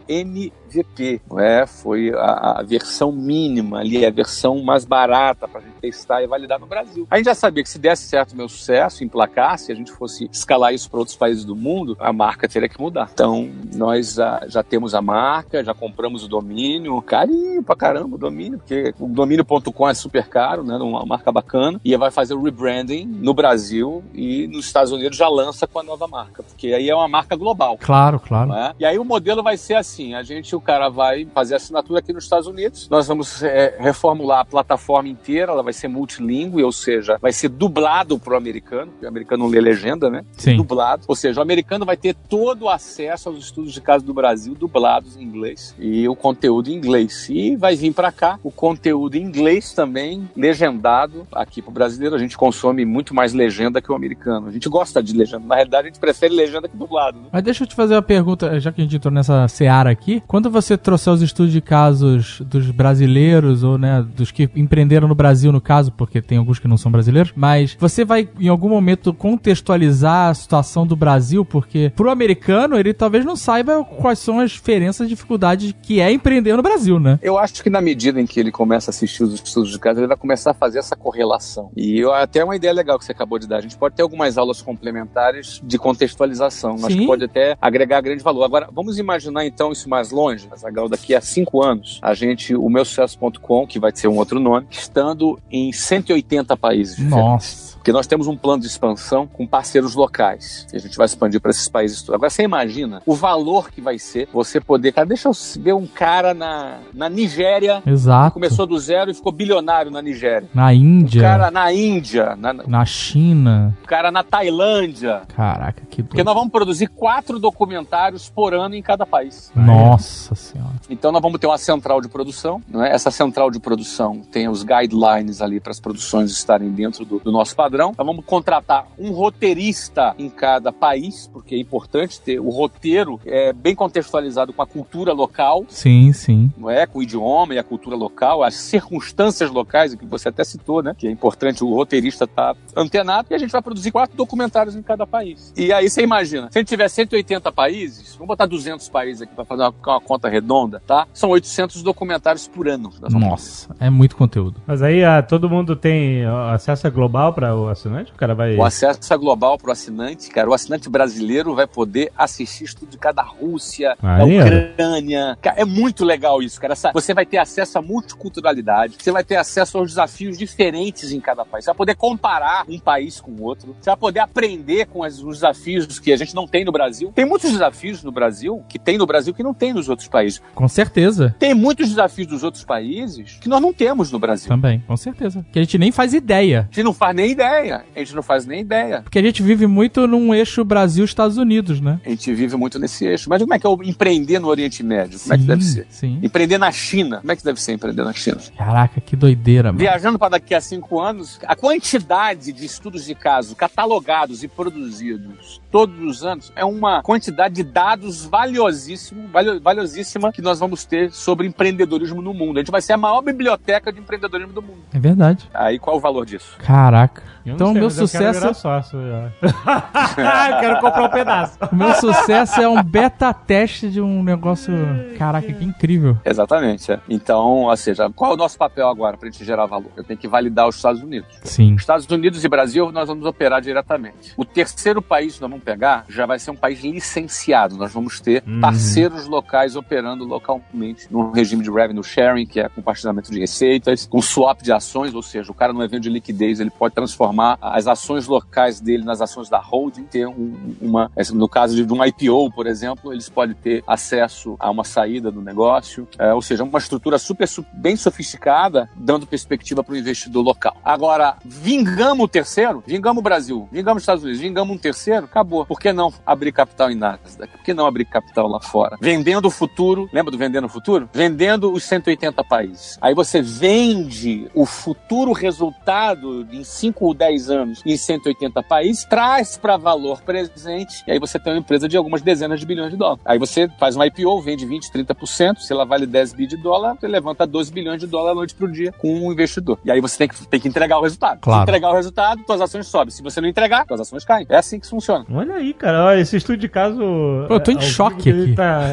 Speaker 3: MVP, é? Foi a, a, versão mínima ali, a versão mais barata para a gente testar e validar no Brasil. A gente já sabia que se desse certo o meu sucesso, emplacasse, a gente fosse escalar isso para outros países do mundo, a marca teria que mudar. Então, nós já, já temos a marca, já compramos o domínio, carinho pra caramba o domínio, porque o domínio.com é super caro, né? Uma marca bacana. E vai fazer o rebranding no Brasil e nos Estados Unidos já lança com a nova marca, porque aí é uma marca global.
Speaker 4: Claro, claro.
Speaker 3: É? E aí o modelo vai ser assim: a gente, o cara vai fazer assinatura aqui nos Estados Unidos, nós vamos é, reformular a plataforma inteira, ela vai ser multilingüe, ou seja, vai ser dublado pro americano, porque o americano não lê legenda, né?
Speaker 4: Sim.
Speaker 3: Dublado. Ou seja, o americano vai ter todo o acesso aos estudos de caso do Brasil dublados em inglês e o conteúdo em inglês. E vai vir para cá o conteúdo em inglês também, legendado aqui pro brasileiro. A gente consome muito mais legenda que o americano. A gente gosta de legenda. Na realidade, a gente prefere legenda que dublado. Né?
Speaker 4: Mas deixa eu te fazer uma pergunta, já que a gente entrou nessa seara aqui. Quando você trouxer os estudos de casos dos brasileiros, ou né, dos que empreenderam no Brasil, no caso, porque tem alguns que não são brasileiros, mas você vai em algum momento contextualizar a situação do Brasil, porque pro americano ele talvez não saiba quais são as diferenças e dificuldades que é empreender no Brasil, né?
Speaker 3: Eu acho que na medida em que ele começa a assistir os estudos de caso, ele vai começar a fazer essa correlação. E eu, até uma ideia legal que você acabou de dar. A gente pode ter algumas aulas complementares de contextualização. Sim. Acho que pode até agregar grande valor. Agora, vamos imaginar então isso mais longe, Zagal, daqui a cinco anos, a gente, o meu sucesso.com, que vai ser um outro nome, estando em 180 países.
Speaker 4: Nossa.
Speaker 3: Porque nós temos um plano de expansão com parceiros locais. E a gente vai expandir para esses países todos. Agora você imagina o valor que vai ser você poder. Cara, deixa eu ver um cara na, na Nigéria.
Speaker 4: Exato.
Speaker 3: Começou do zero e ficou bilionário na Nigéria.
Speaker 4: Na Índia.
Speaker 3: Um cara na Índia. Na,
Speaker 4: na China.
Speaker 3: Um cara na Tailândia.
Speaker 4: Caraca, que
Speaker 3: Porque nós vamos produzir quatro documentários por ano em cada país.
Speaker 4: Nossa Senhora.
Speaker 3: Então nós vamos ter uma central de produção. Não é? Essa central de produção tem os guidelines ali para as produções estarem dentro do, do nosso padrão. Então vamos contratar um roteirista em cada país, porque é importante ter o roteiro é, bem contextualizado com a cultura local.
Speaker 4: Sim, sim.
Speaker 3: Não é? Com o idioma e a cultura local, as circunstâncias locais, que você até citou, né? Que é importante o roteirista estar tá antenado. E a gente vai produzir quatro documentários em cada país. E aí você imagina, se a gente tiver 180 países, vamos botar 200 países aqui para fazer uma, uma, conta redonda, tá? São 800 documentários por ano.
Speaker 4: Nossa, é muito conteúdo.
Speaker 2: Mas aí ah, todo mundo tem acesso global para o assinante? O cara vai.
Speaker 3: O acesso global para o assinante, cara. O assinante brasileiro vai poder assistir estudo de cada Rússia, da Ucrânia. Cara, é muito legal isso, cara. Você vai ter acesso à multiculturalidade, você vai ter acesso aos desafios diferentes em cada país. Você vai poder comparar um país com o outro, você vai poder aprender com os desafios que a gente não tem no Brasil. Tem muitos desafios no Brasil que tem no Brasil que não tem nos outros países.
Speaker 4: Com certeza.
Speaker 3: Tem muitos desafios dos outros países que nós não temos no Brasil.
Speaker 4: Também, com certeza. Que a gente nem faz ideia.
Speaker 3: A gente não faz nem ideia. A gente não faz nem ideia.
Speaker 4: Porque a gente vive muito num eixo Brasil-Estados Unidos, né?
Speaker 3: A gente vive muito nesse eixo. Mas como é que é empreender no Oriente Médio? Como sim, é que deve ser?
Speaker 4: Sim.
Speaker 3: Empreender na China. Como é que deve ser empreender na China?
Speaker 4: Caraca, que doideira, mano.
Speaker 3: Viajando para daqui a cinco anos, a quantidade de estudos de caso catalogados e produzidos todos os anos é uma quantidade de dados valiosíssimo, valiosíssima que nós vamos ter sobre empreendedorismo no mundo. A gente vai ser a maior biblioteca de empreendedorismo do mundo.
Speaker 4: É verdade.
Speaker 3: Aí qual o valor disso?
Speaker 4: Caraca. Então o meu sucesso.
Speaker 2: Eu quero, sócio, quero comprar um pedaço.
Speaker 4: O meu sucesso é um beta teste de um negócio. Caraca, que incrível.
Speaker 3: Exatamente. É. Então, ou seja, qual é o nosso papel agora para a gente gerar valor? Eu tenho que validar os Estados Unidos.
Speaker 4: Sim.
Speaker 3: Estados Unidos e Brasil nós vamos operar diretamente. O terceiro país que nós vamos pegar já vai ser um país licenciado. Nós vamos ter uhum. parceiros locais operando localmente num regime de revenue sharing, que é compartilhamento de receitas, com swap de ações, ou seja, o cara no evento de liquidez ele pode transformar as ações locais dele nas ações da holding, ter um, uma, no caso de um IPO, por exemplo, eles podem ter acesso a uma saída do negócio, é, ou seja, uma estrutura super bem sofisticada, dando perspectiva para o investidor local. Agora, vingamos o terceiro, vingamos o Brasil, vingamos os Estados Unidos, vingamos um terceiro, acabou. Por que não abrir capital em Nasdaq? Por que não abrir capital lá fora? Vendendo o futuro, lembra do vendendo o futuro? Vendendo os 180 países. Aí você vende o futuro resultado em 5 10 anos em 180 países, traz para valor presente, e aí você tem uma empresa de algumas dezenas de bilhões de dólares. Aí você faz um IPO, vende 20, 30%, se ela vale 10 bi de dólar, você levanta 12 bilhões de dólares noite pro dia com um investidor. E aí você tem que, tem que entregar o resultado.
Speaker 4: Claro.
Speaker 3: Se entregar o resultado, suas ações sobem. Se você não entregar, suas ações caem. É assim que funciona.
Speaker 2: Olha aí, cara. Olha, esse estudo de caso.
Speaker 4: Pô, eu tô em
Speaker 2: vivo
Speaker 4: choque aqui.
Speaker 2: Tá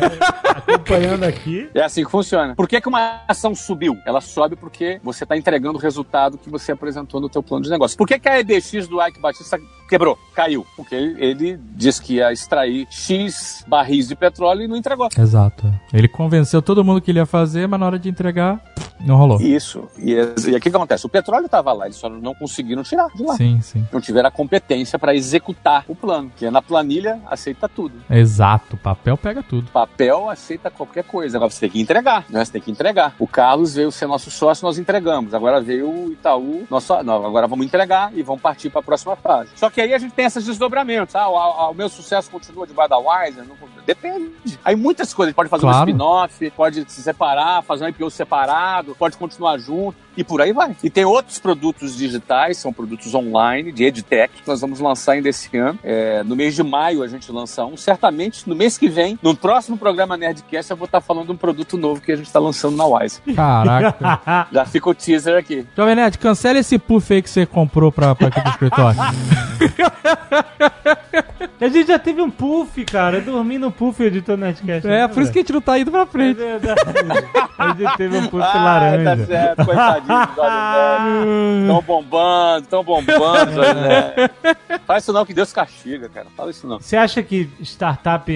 Speaker 2: acompanhando aqui.
Speaker 3: É assim que funciona. Por que, que uma ação subiu? Ela sobe porque você está entregando o resultado que você apresentou no teu plano de negócio. Por que, que a EBX do Ike Batista quebrou? Caiu. Porque ele disse que ia extrair X barris de petróleo e não entregou.
Speaker 4: Exato. Ele convenceu todo mundo que ele ia fazer, mas na hora de entregar, não rolou.
Speaker 3: Isso. E, e aqui o que acontece? O petróleo estava lá, eles só não conseguiram tirar de lá.
Speaker 4: Sim, sim.
Speaker 3: Não tiveram a competência para executar o plano. Que é na planilha, aceita tudo.
Speaker 4: Exato. Papel pega tudo.
Speaker 3: papel aceita qualquer coisa. Agora você tem que entregar, né? Você tem que entregar. O Carlos veio ser nosso sócio, nós entregamos. Agora veio o Itaú, nosso, não, agora vamos entregar e vamos partir para a próxima fase. Só que aí a gente tem esses desdobramentos. Ah, o, o meu sucesso continua de da Wiser? Não, depende. Aí muitas coisas. Pode fazer
Speaker 4: Claro.
Speaker 3: um spin-off, pode se separar, fazer um IPO separado, pode continuar junto. E por aí vai. E tem outros produtos digitais, são produtos online, de EdTech, que nós vamos lançar ainda esse ano. É, no mês de maio a gente lança um. Certamente, no mês que vem, no próximo programa Nerdcast, eu vou estar falando de um produto novo que a gente está lançando na Wise.
Speaker 4: Caraca.
Speaker 3: Já fica o teaser aqui.
Speaker 4: Jovem Nerd, cancela esse puff aí que você comprou pra, pra aqui pro escritório.
Speaker 2: A gente já teve um puff, cara. Eu dormi no puff editor Netcast.
Speaker 4: É, por isso que a gente não tá indo pra
Speaker 2: É
Speaker 4: frente.
Speaker 2: verdade. A gente teve um puff
Speaker 3: Ah, tá
Speaker 2: laranja.
Speaker 3: certo, coitadinho. Tão bombando, tão bombando, Nerd. Fala isso não, que Deus castiga, cara. Fala isso não.
Speaker 2: Você acha que startup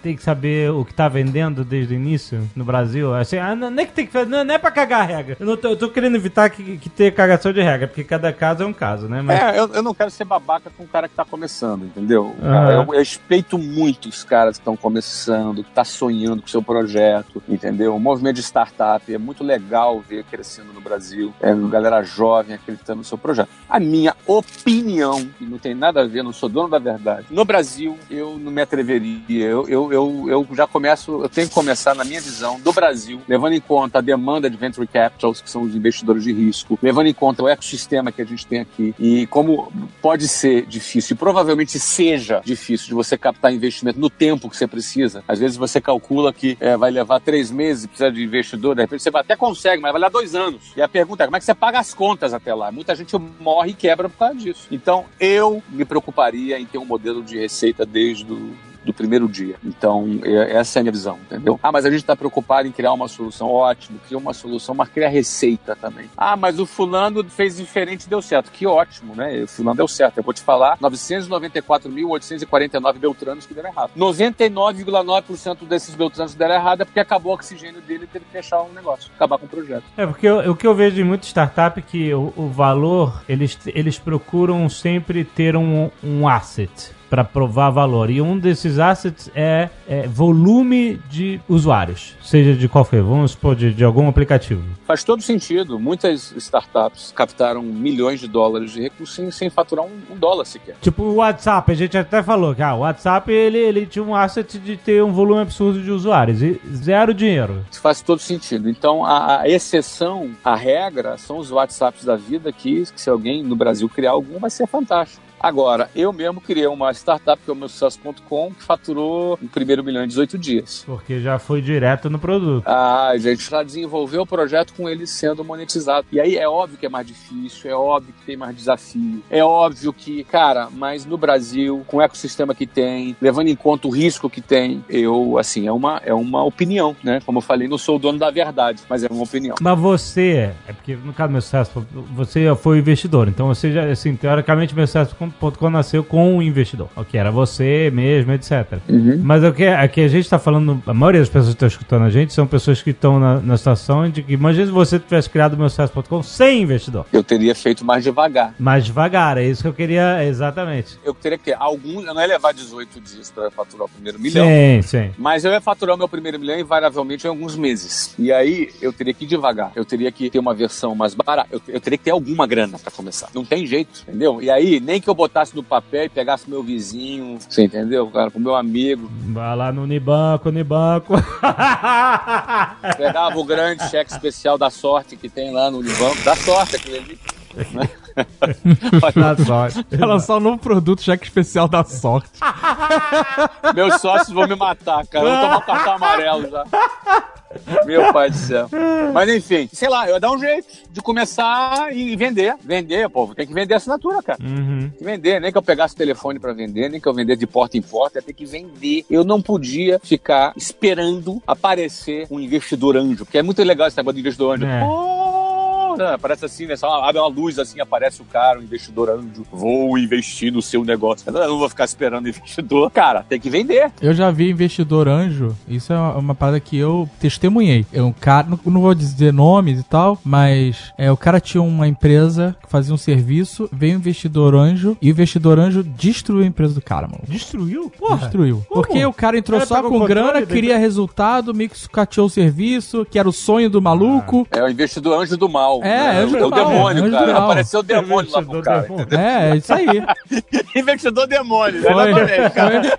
Speaker 2: tem que saber o que tá vendendo desde o início no Brasil? Assim, ah, não, não é que tem que não, não é pra cagar a regra. Eu, não tô, eu tô querendo evitar que, que tenha cagação de regra, porque cada caso é um caso, né? Mas
Speaker 3: É, eu, eu não quero ser babaca com o cara que tá começando, entendeu?
Speaker 2: Aham.
Speaker 3: Eu, eu respeito muito os caras que estão começando, que tá sonhando com o seu projeto, entendeu? O movimento de startup é muito legal ver crescendo no Brasil, é galera jovem acreditando no seu projeto. A minha opinião, e não tem nada a ver, não sou dono da verdade, no Brasil eu não me atreveria, eu, eu, eu, eu já começo, eu tenho que começar na minha visão do Brasil, levando em conta a demanda de venture capitals, que são os investidores de risco, levando em conta o ecossistema que a gente tem aqui e como pode ser difícil, e provavelmente seja difícil de você captar investimento no tempo que você precisa. Às vezes você calcula que é, vai levar três meses, precisa de investidor, de repente você até consegue, mas vai levar dois anos. E a pergunta é como é que você paga as contas até lá? Muita gente morre e quebra por causa disso. Então eu me preocuparia em ter um modelo de receita desde o do primeiro dia. Então, é- essa é a minha visão, entendeu? Ah, mas a gente está preocupado em criar uma solução. Ótimo, cria uma solução, mas cria receita também. Ah, mas o fulano fez diferente e deu certo. Que ótimo, né? O fulano deu certo. Eu vou te falar, 994.849 beltranos que deram errado. 99,9% desses beltranos deram errado é porque acabou o oxigênio dele e teve que fechar um negócio, acabar com o projeto.
Speaker 2: É, porque o que eu vejo em muita startup é que o, o valor, eles, eles procuram sempre ter um, um asset para provar valor. E um desses assets é, é volume de usuários, seja de qual for, vamos supor, de, de algum aplicativo.
Speaker 3: Faz todo sentido. Muitas startups captaram milhões de dólares de recursos sem, sem faturar um, um dólar sequer.
Speaker 2: Tipo o WhatsApp, a gente até falou que ah, o WhatsApp ele, ele tinha um asset de ter um volume absurdo de usuários e zero dinheiro.
Speaker 3: Isso faz todo sentido. Então, a, a exceção, a regra, são os WhatsApps da vida que, que se alguém no Brasil criar algum, vai ser fantástico. Agora, eu mesmo criei uma startup que é o meu sucesso.com que faturou o primeiro milhão em 18 dias.
Speaker 2: Porque já foi direto no produto.
Speaker 3: Ah, a gente já desenvolveu o projeto com ele sendo monetizado. E aí é óbvio que é mais difícil, é óbvio que tem mais desafio, é óbvio que, cara, mas no Brasil, com o ecossistema que tem, levando em conta o risco que tem, eu, assim, é uma, é uma opinião, né? Como eu falei, não sou o dono da verdade, mas é uma opinião.
Speaker 2: Mas você, é porque no caso do meu sucesso, você foi investidor, então você já, assim, teoricamente, meu sucesso.com nasceu com um investidor, o que era você mesmo, etc. Mas o que, que a gente está falando, a maioria das pessoas que estão escutando a gente são pessoas que estão na, na situação de que, imagina se você tivesse criado o meu sucesso.com sem investidor.
Speaker 3: Eu teria feito mais devagar.
Speaker 2: Mais devagar, é isso que eu queria, exatamente.
Speaker 3: Eu teria que ter algum. Eu não ia levar 18 dias para faturar o primeiro milhão.
Speaker 2: Sim, sim.
Speaker 3: Mas eu ia faturar o meu primeiro milhão invariavelmente em alguns meses. E aí eu teria que ir devagar. Eu teria que ter uma versão mais barata. Eu, eu teria que ter alguma grana para começar. Não tem jeito, entendeu? E aí, nem que eu botasse no papel e pegasse meu vizinho, você entendeu, cara? Com meu amigo.
Speaker 2: Vai lá no Unibanco, Unibanco.
Speaker 3: Pegava o grande cheque especial da sorte que tem lá no Unibanco. Da sorte aquele ali.
Speaker 2: Da sorte.
Speaker 4: Vai lançar um novo produto, cheque especial da sorte.
Speaker 3: Meus sócios vão me matar, cara. Eu vou tomar um cartão amarelo já. Meu pai do céu. Mas enfim, sei lá, eu ia dar um jeito de começar e vender. Vender, povo. Tem que vender a assinatura, cara.
Speaker 2: Uhum.
Speaker 3: Tem que vender, nem que eu pegasse o telefone pra vender, nem que eu vender de porta em porta, ia ter que vender. Eu não podia ficar esperando aparecer um investidor anjo, porque é muito legal esse negócio de investidor anjo.
Speaker 2: É.
Speaker 3: Né, Aparece assim, né? Só abre uma luz assim, aparece o cara, o investidor anjo. Vou investir no seu negócio. Eu não vou ficar esperando o investidor. Cara, tem que vender.
Speaker 4: Eu já vi investidor anjo, isso é uma, parada que eu testemunhei. É um cara, não, não vou dizer nomes e tal, mas é, o cara tinha uma empresa que fazia um serviço, veio um investidor anjo e o investidor anjo destruiu a empresa do cara, mano.
Speaker 2: Destruiu? Porra.
Speaker 4: Destruiu.
Speaker 2: Como?
Speaker 4: Porque o cara entrou
Speaker 2: O cara
Speaker 4: só com grana, queria resultado, meio que sucateou o serviço, que era o sonho do maluco.
Speaker 3: É o investidor anjo do mal.
Speaker 4: É,
Speaker 3: né?
Speaker 4: anjo
Speaker 3: é
Speaker 4: do
Speaker 3: o
Speaker 4: mal,
Speaker 3: demônio, cara. Apareceu o demônio lá pro
Speaker 2: Investidor
Speaker 3: cara.
Speaker 2: demônio.
Speaker 4: É, é isso aí.
Speaker 3: investidor demônio,
Speaker 4: Foi,
Speaker 3: exatamente, cara.
Speaker 4: foi.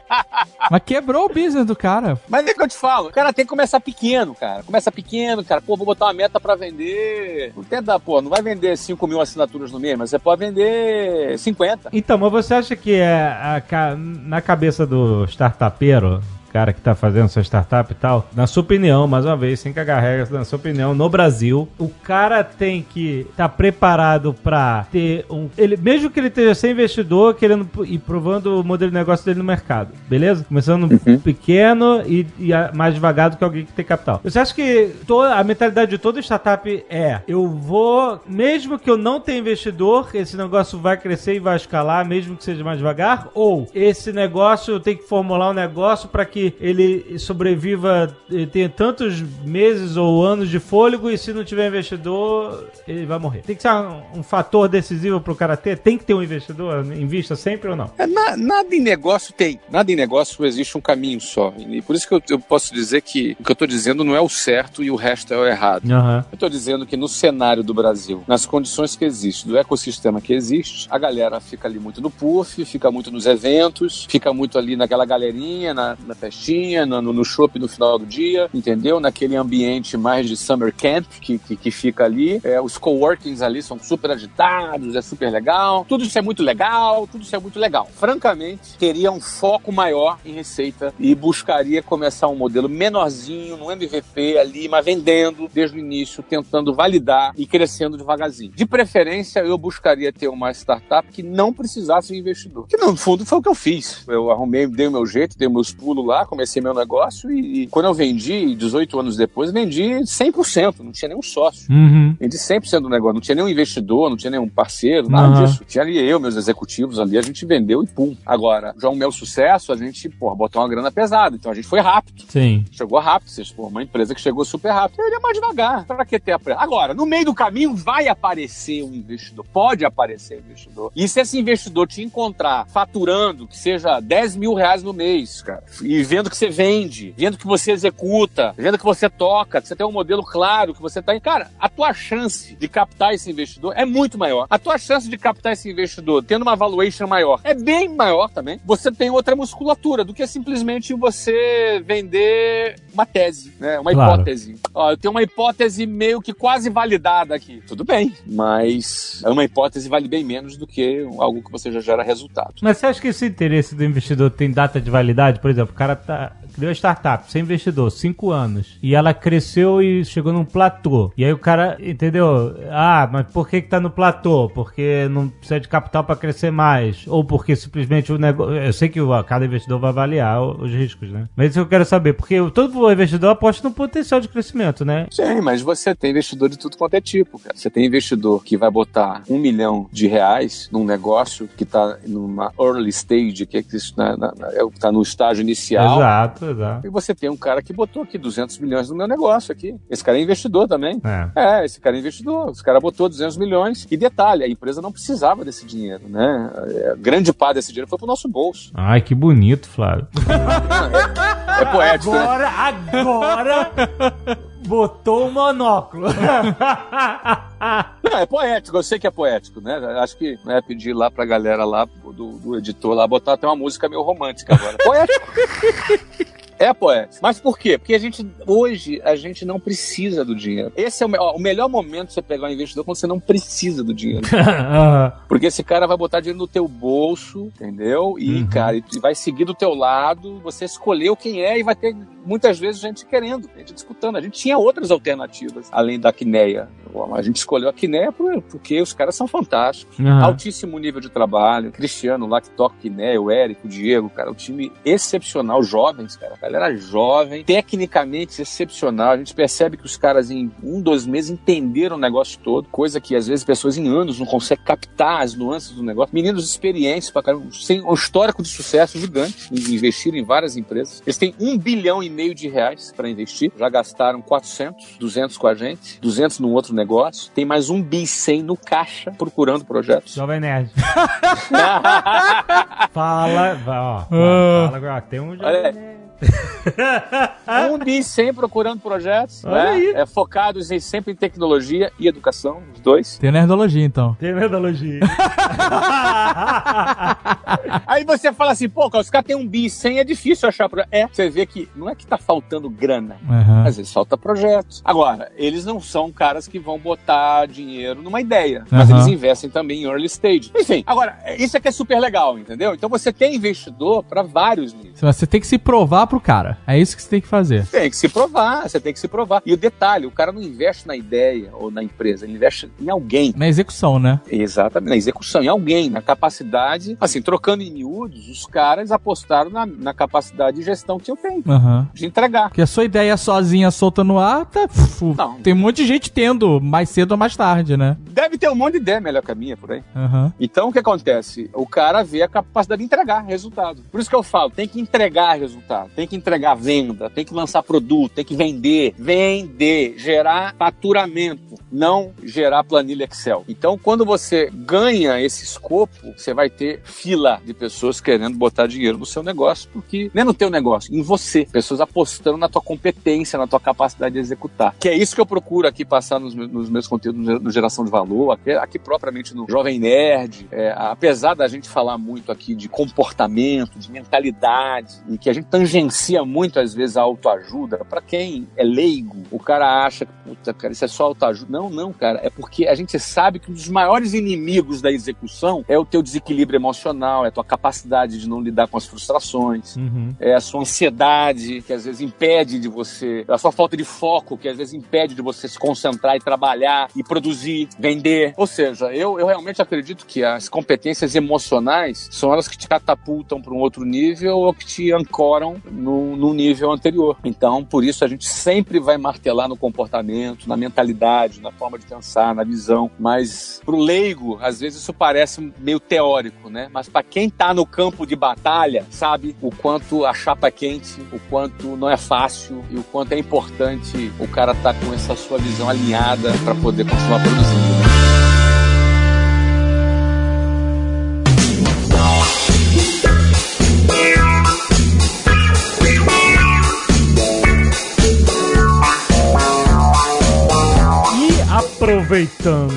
Speaker 4: Mas quebrou o business do cara.
Speaker 3: Mas é que eu te falo, o cara tem que começar pequeno, cara. Começa pequeno, cara. Pô, vou botar uma meta pra vender. Não tenta, pô, não vai vender 5 mil assinaturas no mês, mas você pode vender 50.
Speaker 2: Então, mas você acha que é a na cabeça do startupeiro, cara que tá fazendo sua startup e tal, na sua opinião, mais uma vez, sem cagar regras, na sua opinião, no Brasil, o cara tem que estar preparado pra ter um. Ele, mesmo que ele esteja sem investidor, querendo e provando o modelo de negócio dele no mercado, beleza? Começando pequeno e, e mais devagar do que alguém que tem capital. Você acha que toda, a mentalidade de toda startup é: eu vou, mesmo que eu não tenha investidor, esse negócio vai crescer e vai escalar, mesmo que seja mais devagar? Ou esse negócio eu tenho que formular um negócio para que ele sobreviva, eh, tenha tantos meses ou anos de fôlego e se não tiver investidor, ele vai morrer? Tem que ser um, um fator decisivo para o cara ter? Tem que ter um investidor? Invista sempre ou não?
Speaker 3: É, na- nada em negócio tem. Nada em negócio existe um caminho só. E por isso que eu, eu posso dizer que o que eu tô dizendo não é o certo e o resto é o errado.
Speaker 2: Aham.
Speaker 3: Eu tô dizendo que no cenário do Brasil, nas condições que existe, do ecossistema que existe, a galera fica ali muito no puff, fica muito nos eventos, fica muito ali naquela galerinha, na, na festinha, no, no, shopping no final do dia, entendeu? Naquele ambiente mais de summer camp que, que, que fica ali. É, os coworkings ali são super agitados, é super legal. Tudo isso é muito legal, tudo isso é muito legal. Francamente, teria um foco maior em receita e buscaria começar um modelo menorzinho, no MVP ali, mas vendendo desde o início, tentando validar e crescendo devagarzinho. De preferência, eu buscaria ter uma startup que não precisasse de investidor. Que no fundo foi o que eu fiz. Eu arrumei, dei o meu jeito, dei meus pulos lá, comecei meu negócio e, e quando eu vendi, 18 anos depois, vendi 100%, não tinha nenhum sócio.
Speaker 2: Uhum.
Speaker 3: Vendi 100% do negócio, não tinha nenhum investidor, não tinha nenhum parceiro, nada
Speaker 2: Aham.
Speaker 3: disso. Tinha ali eu, meus executivos ali, a gente vendeu e pum. Agora, já o meu sucesso, a gente, pô, botou uma grana pesada, então a gente foi rápido.
Speaker 2: Sim.
Speaker 3: Chegou rápido, vocês, pô, uma empresa que chegou super rápido. Eu iria mais devagar. Pra que ter a pressa? Agora, no meio do caminho vai aparecer um investidor. Pode aparecer um investidor. E se esse investidor te encontrar faturando, que seja 10 mil reais no mês, cara, e vendo que você vende, vendo que você executa, vendo que você toca, que você tem um modelo claro, que você tá em. Cara, a tua chance de captar esse investidor é muito maior. A tua chance de captar esse investidor tendo uma valuation maior é bem maior também. Você tem outra musculatura do que simplesmente você vender uma tese, né? Uma
Speaker 2: Claro.
Speaker 3: hipótese. Ó, eu tenho uma hipótese meio que quase validada aqui. Tudo bem, mas uma hipótese vale bem menos do que algo que você já gera resultado.
Speaker 2: Mas você acha que esse interesse do investidor tem data de validade? Por exemplo, o cara tá, criou a startup, sem investidor, 5 anos, e ela cresceu e chegou num platô. E aí o cara, entendeu? Ah, mas por que que tá no platô? Porque não precisa de capital para crescer mais? Ou porque simplesmente o negócio... Eu sei que cada investidor vai avaliar os riscos, né? Mas isso eu quero saber, porque todo investidor aposta no potencial de crescimento, né?
Speaker 3: Sim, mas você tem investidor de tudo quanto é tipo, cara. Você tem investidor que vai botar um milhão de reais num negócio que tá numa early stage, que é, que isso na, na, é que tá no estágio inicial.
Speaker 2: Exato, exato.
Speaker 3: E você tem um cara que botou aqui 200 milhões no meu negócio aqui. Esse cara é investidor também.
Speaker 2: É.
Speaker 3: É, esse cara é investidor. Esse cara botou 200 milhões. E detalhe, a empresa não precisava desse dinheiro, né? É, grande parte desse dinheiro foi pro nosso bolso.
Speaker 2: Ai, que bonito, Flávio.
Speaker 3: É poético, né?
Speaker 2: Agora, agora botou o monóculo.
Speaker 3: Não, é poético, eu sei que é poético, né? Acho que né, pedir lá pra galera lá, do, do editor lá, botar até uma música meio romântica agora. Poético. É, poeta. Mas por quê? Porque a gente, hoje, a gente não precisa do dinheiro. Esse é o, me- ó, o melhor momento de você pegar um investidor quando você não precisa do dinheiro.
Speaker 2: Aham.
Speaker 3: Porque esse cara vai botar dinheiro no teu bolso, entendeu? E,
Speaker 2: Uhum.
Speaker 3: cara, e vai seguir do teu lado, você escolheu quem é e vai ter muitas vezes gente querendo, gente disputando. A gente tinha outras alternativas além da Quineia. A gente escolheu a Quineia por- porque os caras são fantásticos.
Speaker 2: Aham.
Speaker 3: Altíssimo nível de trabalho. Cristiano lá que toca Quineia, o Érico, o Diego, cara, o time excepcional, jovens, cara. A galera jovem, tecnicamente excepcional. A gente percebe que os caras em um, dois meses entenderam o negócio todo, coisa que às vezes pessoas em anos não conseguem captar as nuances do negócio. Meninos experientes pra caramba, sem um histórico de sucesso gigante, investiram em várias empresas. Eles têm um bilhão e meio de reais para investir, já gastaram 400, 200 com a gente, 200 num outro negócio. Tem mais um bi 100 no caixa procurando projetos.
Speaker 2: Jovem Nerd. Fala, vai, ó.
Speaker 4: Ah.
Speaker 2: Fala, fala, ó, tem um Jovem. Nerd.
Speaker 3: Um bi 100 procurando projetos,
Speaker 2: Olha
Speaker 3: né?
Speaker 2: aí.
Speaker 3: É, focados em, sempre em tecnologia e educação, os dois.
Speaker 4: Tem nerdologia, então.
Speaker 2: Tem metodologia.
Speaker 3: Aí você fala assim, pô, cara, os caras têm um bi 100, é difícil achar projeto. É, você vê que não é que tá faltando grana,
Speaker 4: Aham.
Speaker 3: às vezes falta projetos. Agora, eles não são caras que vão botar dinheiro numa ideia, mas
Speaker 4: Aham.
Speaker 3: eles investem também em early stage. Enfim, agora, isso é que é super legal, entendeu? Então você tem investidor para vários níveis.
Speaker 4: Você tem que se provar pro cara. É isso que você tem que fazer.
Speaker 3: Tem que se provar, você tem que se provar. E o detalhe, o cara não investe na ideia ou na empresa, ele investe em alguém.
Speaker 4: Na execução, né?
Speaker 3: Exatamente, na execução, em alguém, na capacidade. Assim, trocando em miúdos, os caras apostaram na, na capacidade de gestão que eu tenho,
Speaker 4: Aham.
Speaker 3: de entregar.
Speaker 4: Porque a sua ideia sozinha, solta no ar, tá.
Speaker 3: Não.
Speaker 4: Tem um monte de gente tendo, mais cedo ou mais tarde, né?
Speaker 3: Deve ter um monte de ideia melhor que a minha por aí.
Speaker 4: Aham.
Speaker 3: Então, o que acontece? O cara vê a capacidade de entregar resultado. Por isso que eu falo, tem que entregar resultado, tem que entregar venda, tem que lançar produto, tem que vender, vender, gerar faturamento, não gerar planilha Excel. Então, quando você ganha esse escopo, você vai ter fila de pessoas querendo botar dinheiro no seu negócio, porque é no teu negócio, em você. Pessoas apostando na tua competência, na tua capacidade de executar. Que é isso que eu procuro aqui passar nos, meus- nos meus conteúdos no Geração de Valor, aqui, aqui propriamente no Jovem Nerd. É, apesar da gente falar muito aqui de comportamento, de mentalidade, e que a gente tangencia muito às vezes a autoajuda, para quem é leigo, o cara acha que, puta, cara, isso é só autoajuda. Não, não, cara, é porque a gente sabe que um dos maiores inimigos da execução é o teu desequilíbrio emocional, é a tua capacidade de não lidar com as frustrações,
Speaker 2: Uhum.
Speaker 3: é a sua ansiedade, que às vezes impede de você, a sua falta de foco, que às vezes impede de você se concentrar e trabalhar e produzir, vender. Ou seja, eu, eu realmente acredito que as competências emocionais são elas que te catapultam para um outro nível ou que te ancoram no, no nível anterior. Então, por isso a gente sempre vai martelar no comportamento, na mentalidade, na forma de pensar, na visão. Mas pro leigo, às vezes isso parece meio teórico, né? Mas para quem tá no campo de batalha, sabe o quanto a chapa é quente, o quanto não é fácil e o quanto é importante o cara tá com essa sua visão alinhada para poder continuar produzindo. Né?
Speaker 2: Aproveitando,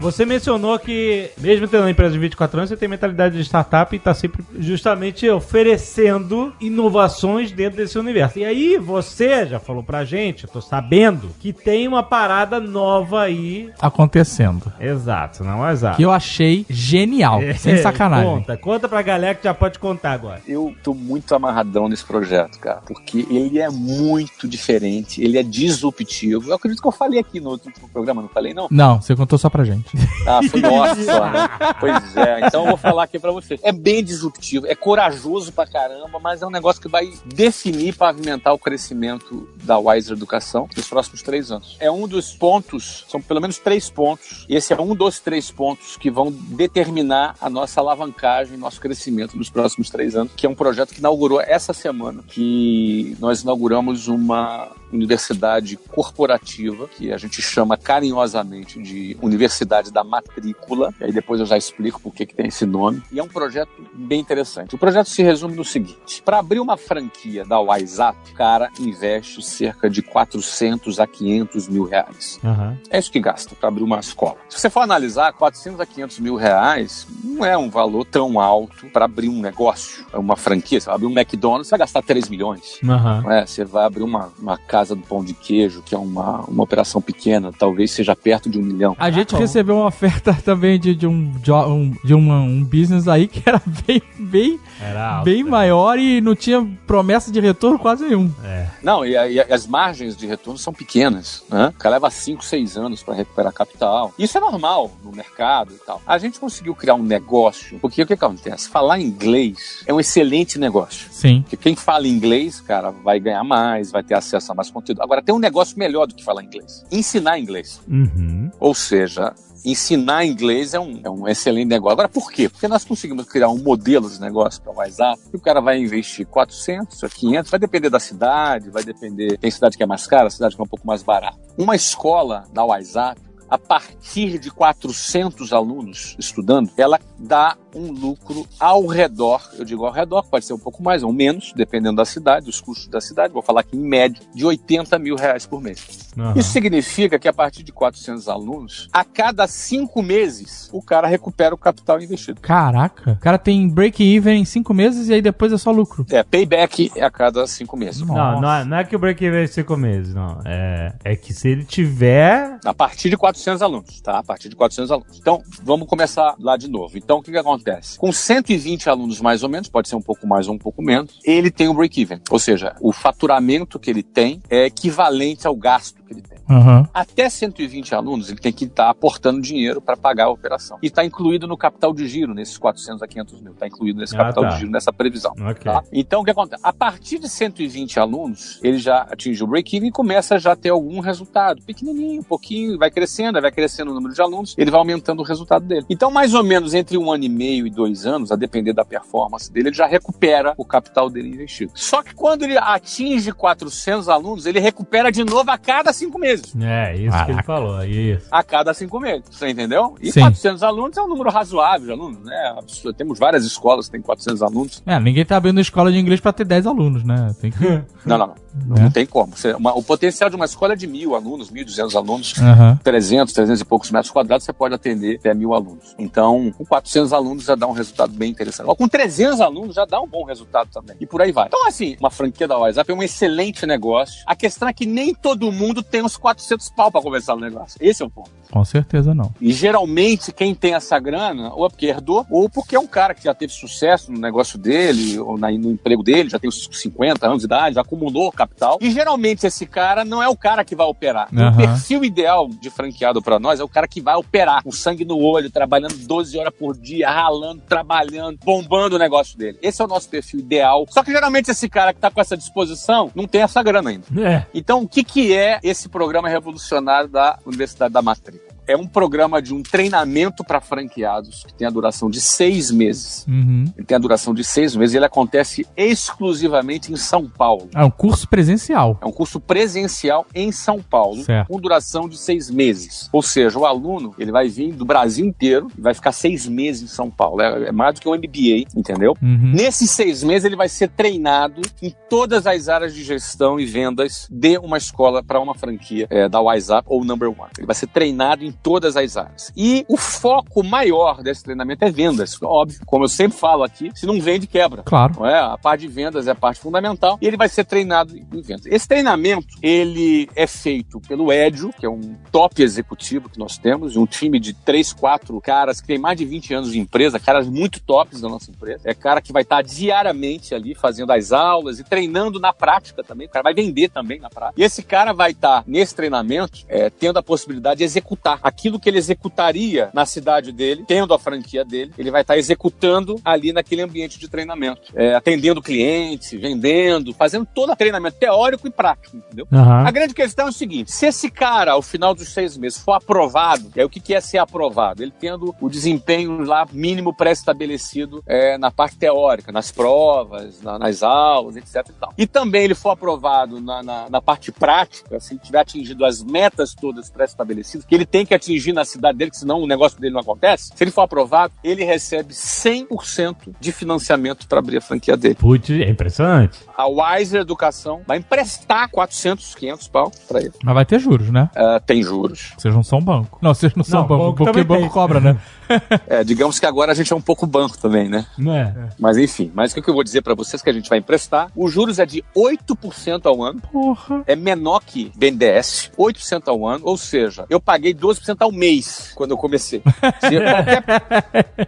Speaker 2: você mencionou que, mesmo tendo uma empresa de 24 anos, você tem mentalidade de startup e está sempre justamente oferecendo inovações dentro desse universo. E aí, você já falou pra gente, eu tô sabendo, que tem uma parada nova aí.
Speaker 4: Acontecendo.
Speaker 2: Exato, não exato.
Speaker 4: Que eu achei genial. Sem sacanagem.
Speaker 2: Conta, conta pra galera que já pode contar agora.
Speaker 3: Eu tô muito amarradão nesse projeto, cara, porque ele é muito diferente, ele é disruptivo. Eu acredito que eu falei aqui no outro programa, não falei não?
Speaker 4: Não, você contou só pra gente.
Speaker 3: Ah, foi nossa, né? Pois é, então eu vou falar aqui pra você. É bem disruptivo, é corajoso pra caramba, mas é um negócio que vai definir, pavimentar o crescimento da Wiser Educação nos próximos três anos. É um dos pontos, são pelo menos três pontos, e esse é um dos três pontos que vão determinar a nossa alavancagem, nosso crescimento nos próximos três anos, que é um projeto que inaugurou essa semana, que nós inauguramos uma universidade corporativa, que a gente chama carinhosamente de Universidade da Matrícula, e aí depois eu já explico por que, que tem esse nome. E é um projeto bem interessante. O projeto se resume no seguinte: para abrir uma franquia da WhatsApp, o cara investe cerca de 400 a 500 mil reais.
Speaker 2: Aham.
Speaker 3: É isso que gasta para abrir uma escola. Se você for analisar, 400 a 500 mil reais não é um valor tão alto para abrir um negócio, é uma franquia. Você vai abrir um McDonald's, você vai gastar 3 milhões. Não é? Você vai abrir uma, uma casa do pão de queijo, que é uma, uma operação pequena, talvez seja perto de um milhão.
Speaker 4: A gente
Speaker 2: bom.
Speaker 4: recebeu uma oferta também de, de, um, um- de uma- um business aí que era bem, bem,
Speaker 2: Era alto.
Speaker 4: bem
Speaker 2: né?
Speaker 4: maior e não tinha promessa de retorno quase nenhum.
Speaker 2: É.
Speaker 3: Não, e, a- e as margens de retorno são pequenas. Né? O cara leva 5, 6 anos para recuperar capital. Isso é normal no mercado e tal. A gente conseguiu criar um negócio, porque o que, que acontece? Falar inglês é um excelente negócio.
Speaker 4: Sim.
Speaker 3: Porque quem fala inglês, cara, vai ganhar mais, vai ter acesso a mais conteúdo. Agora, tem um negócio melhor do que falar inglês: ensinar inglês.
Speaker 2: Uhum.
Speaker 3: Ou seja, ensinar inglês é um, é um excelente negócio. Agora, por quê? Porque nós conseguimos criar um modelo de negócio para o WhatsApp e o cara vai investir 400 a 500, vai depender da cidade, vai depender. Tem cidade que é mais cara, cidade que é um pouco mais barata. Uma escola da WhatsApp, a partir de 400 alunos estudando, ela dá um lucro ao redor, eu digo ao redor, pode ser um pouco mais ou menos, dependendo da cidade, dos custos da cidade, vou falar aqui em média, de 80 mil reais por mês.
Speaker 2: Aham.
Speaker 3: Isso significa que a partir de 400 alunos, a cada cinco meses, o cara recupera o capital investido.
Speaker 4: Caraca. O cara tem break-even em cinco meses e aí depois é só lucro.
Speaker 3: É, payback é a cada cinco meses.
Speaker 2: Não, não é, não é que o break-even é cinco meses, não. É, é que se ele tiver.
Speaker 3: A partir de 400 alunos, tá? A partir de 400 alunos. Então, vamos começar lá de novo. Então, o que, que acontece? Com 120 alunos, mais ou menos, pode ser um pouco mais ou um pouco menos, ele tem o break-even. Ou seja, o faturamento que ele tem é equivalente ao gasto que ele
Speaker 4: Aham.
Speaker 3: Até 120 alunos, ele tem que estar aportando dinheiro para pagar a operação. E está incluído no capital de giro, nesses 400 a 500 mil. Está incluído nesse
Speaker 2: Ah,
Speaker 3: capital
Speaker 2: tá.
Speaker 3: de giro, nessa previsão.
Speaker 2: Ok.
Speaker 3: Tá? Então, o que acontece? A partir de 120 alunos, ele já atinge o break-even e começa a já ter algum resultado. Pequenininho, um pouquinho, vai crescendo, vai crescendo o número de alunos, ele vai aumentando o resultado dele. Então, mais ou menos entre um ano e meio e dois anos, a depender da performance dele, ele já recupera o capital dele investido. Só que quando ele atinge 400 alunos, ele recupera de novo a cada cinco meses
Speaker 2: É, isso que ele
Speaker 4: Caraca.
Speaker 2: falou. Isso.
Speaker 3: a cada cinco meses. Você entendeu? E
Speaker 4: Sim.
Speaker 3: 400 alunos é um número razoável de alunos, né? Absurdo. Temos várias escolas que têm 400 alunos.
Speaker 4: É, ninguém tá abrindo escola de inglês pra ter 10 alunos, né? Tem que.
Speaker 3: Não, não, não. Não,
Speaker 4: É.
Speaker 3: tem como. Uma- o potencial de uma escola é de mil alunos, 1.200 alunos.
Speaker 4: Aham.
Speaker 3: 300, 300 e poucos metros quadrados, você pode atender até mil alunos. Então, com 400 alunos já dá um resultado bem interessante. Ó, Com 300 alunos já dá um bom resultado também. E por aí vai. Então, assim, uma franquia da WhatsApp é um excelente negócio. A questão é que nem todo mundo tem os 400 pau para começar o negócio. Esse é o ponto.
Speaker 4: Com certeza não.
Speaker 3: E geralmente quem tem essa grana, ou é porque herdou, ou porque é um cara que já teve sucesso no negócio dele, ou na- no emprego dele, já tem uns 50 anos de idade, já acumulou capital. E geralmente esse cara não é o cara que vai operar.
Speaker 4: Aham.
Speaker 3: O perfil ideal de franqueado pra nós é o cara que vai operar, com sangue no olho, trabalhando 12 horas por dia, ralando, trabalhando, bombando o negócio dele. Esse é o nosso perfil ideal. Só que geralmente esse cara que tá com essa disposição não tem essa grana ainda.
Speaker 2: É.
Speaker 3: Então, o que, que é esse programa revolucionário da Universidade da Matrícula? É um programa de um treinamento para franqueados que tem a duração de seis meses.
Speaker 4: Uhum.
Speaker 3: Ele tem a duração de seis meses e ele acontece exclusivamente em São Paulo.
Speaker 4: É um curso presencial.
Speaker 3: É um curso presencial em São Paulo,
Speaker 4: Certo.
Speaker 3: com duração de seis meses. Ou seja, o aluno ele vai vir do Brasil inteiro e vai ficar seis meses em São Paulo. É, é mais do que um MBA, entendeu?
Speaker 4: Uhum.
Speaker 3: Nesses seis meses, ele vai ser treinado em todas as áreas de gestão e vendas de uma escola para uma franquia é, da WhatsApp ou Number One. Ele vai ser treinado em todas as áreas. E o foco maior desse treinamento é vendas. Óbvio, como eu sempre falo aqui, se não vende, quebra.
Speaker 4: Claro.
Speaker 3: É? A parte de vendas é a parte fundamental e ele vai ser treinado em vendas. Esse treinamento, ele é feito pelo Edio, que é um top executivo que nós temos, um time de três, quatro caras que tem mais de 20 anos de empresa, caras muito tops da nossa empresa. É cara que vai estar diariamente ali fazendo as aulas e treinando na prática também. O cara vai vender também na prática. E esse cara vai estar nesse treinamento é, tendo a possibilidade de executar aquilo que ele executaria na cidade dele, tendo a franquia dele, ele vai estar executando ali naquele ambiente de treinamento, é, atendendo clientes, vendendo, fazendo todo o treinamento teórico e prático, entendeu?
Speaker 2: Aham.
Speaker 3: A grande questão é o seguinte: se esse cara, ao final dos seis meses, for aprovado, aí o que que é ser aprovado? Ele tendo o desempenho lá mínimo pré-estabelecido é, na parte teórica, nas provas, na- nas aulas, etc. E, tal. e também ele for aprovado na, na, na parte prática, se ele tiver atingido as metas todas pré-estabelecidas, que ele tem que atingir na cidade dele, que senão o negócio dele não acontece, se ele for aprovado, ele recebe 100% de financiamento para abrir a franquia dele.
Speaker 2: Putz, é impressionante.
Speaker 3: A Wiser Educação vai emprestar 400, 500 pau para ele.
Speaker 4: Mas vai ter juros, né?
Speaker 3: Ah, tem juros.
Speaker 4: Vocês não são banco. Não, vocês não são
Speaker 2: Não,
Speaker 4: banco,
Speaker 2: banco
Speaker 4: porque
Speaker 2: também
Speaker 4: banco
Speaker 2: tem.
Speaker 4: cobra, né?
Speaker 3: É, digamos que agora a gente é um pouco banco também, né?
Speaker 2: Não é?
Speaker 3: Mas enfim, mas o que eu vou dizer para vocês que a gente vai emprestar? Os juros é de 8% ao ano,
Speaker 4: Porra.
Speaker 3: é menor que BNDES, 8% ao ano, ou seja, eu paguei 12% ao mês quando eu comecei. Qualquer,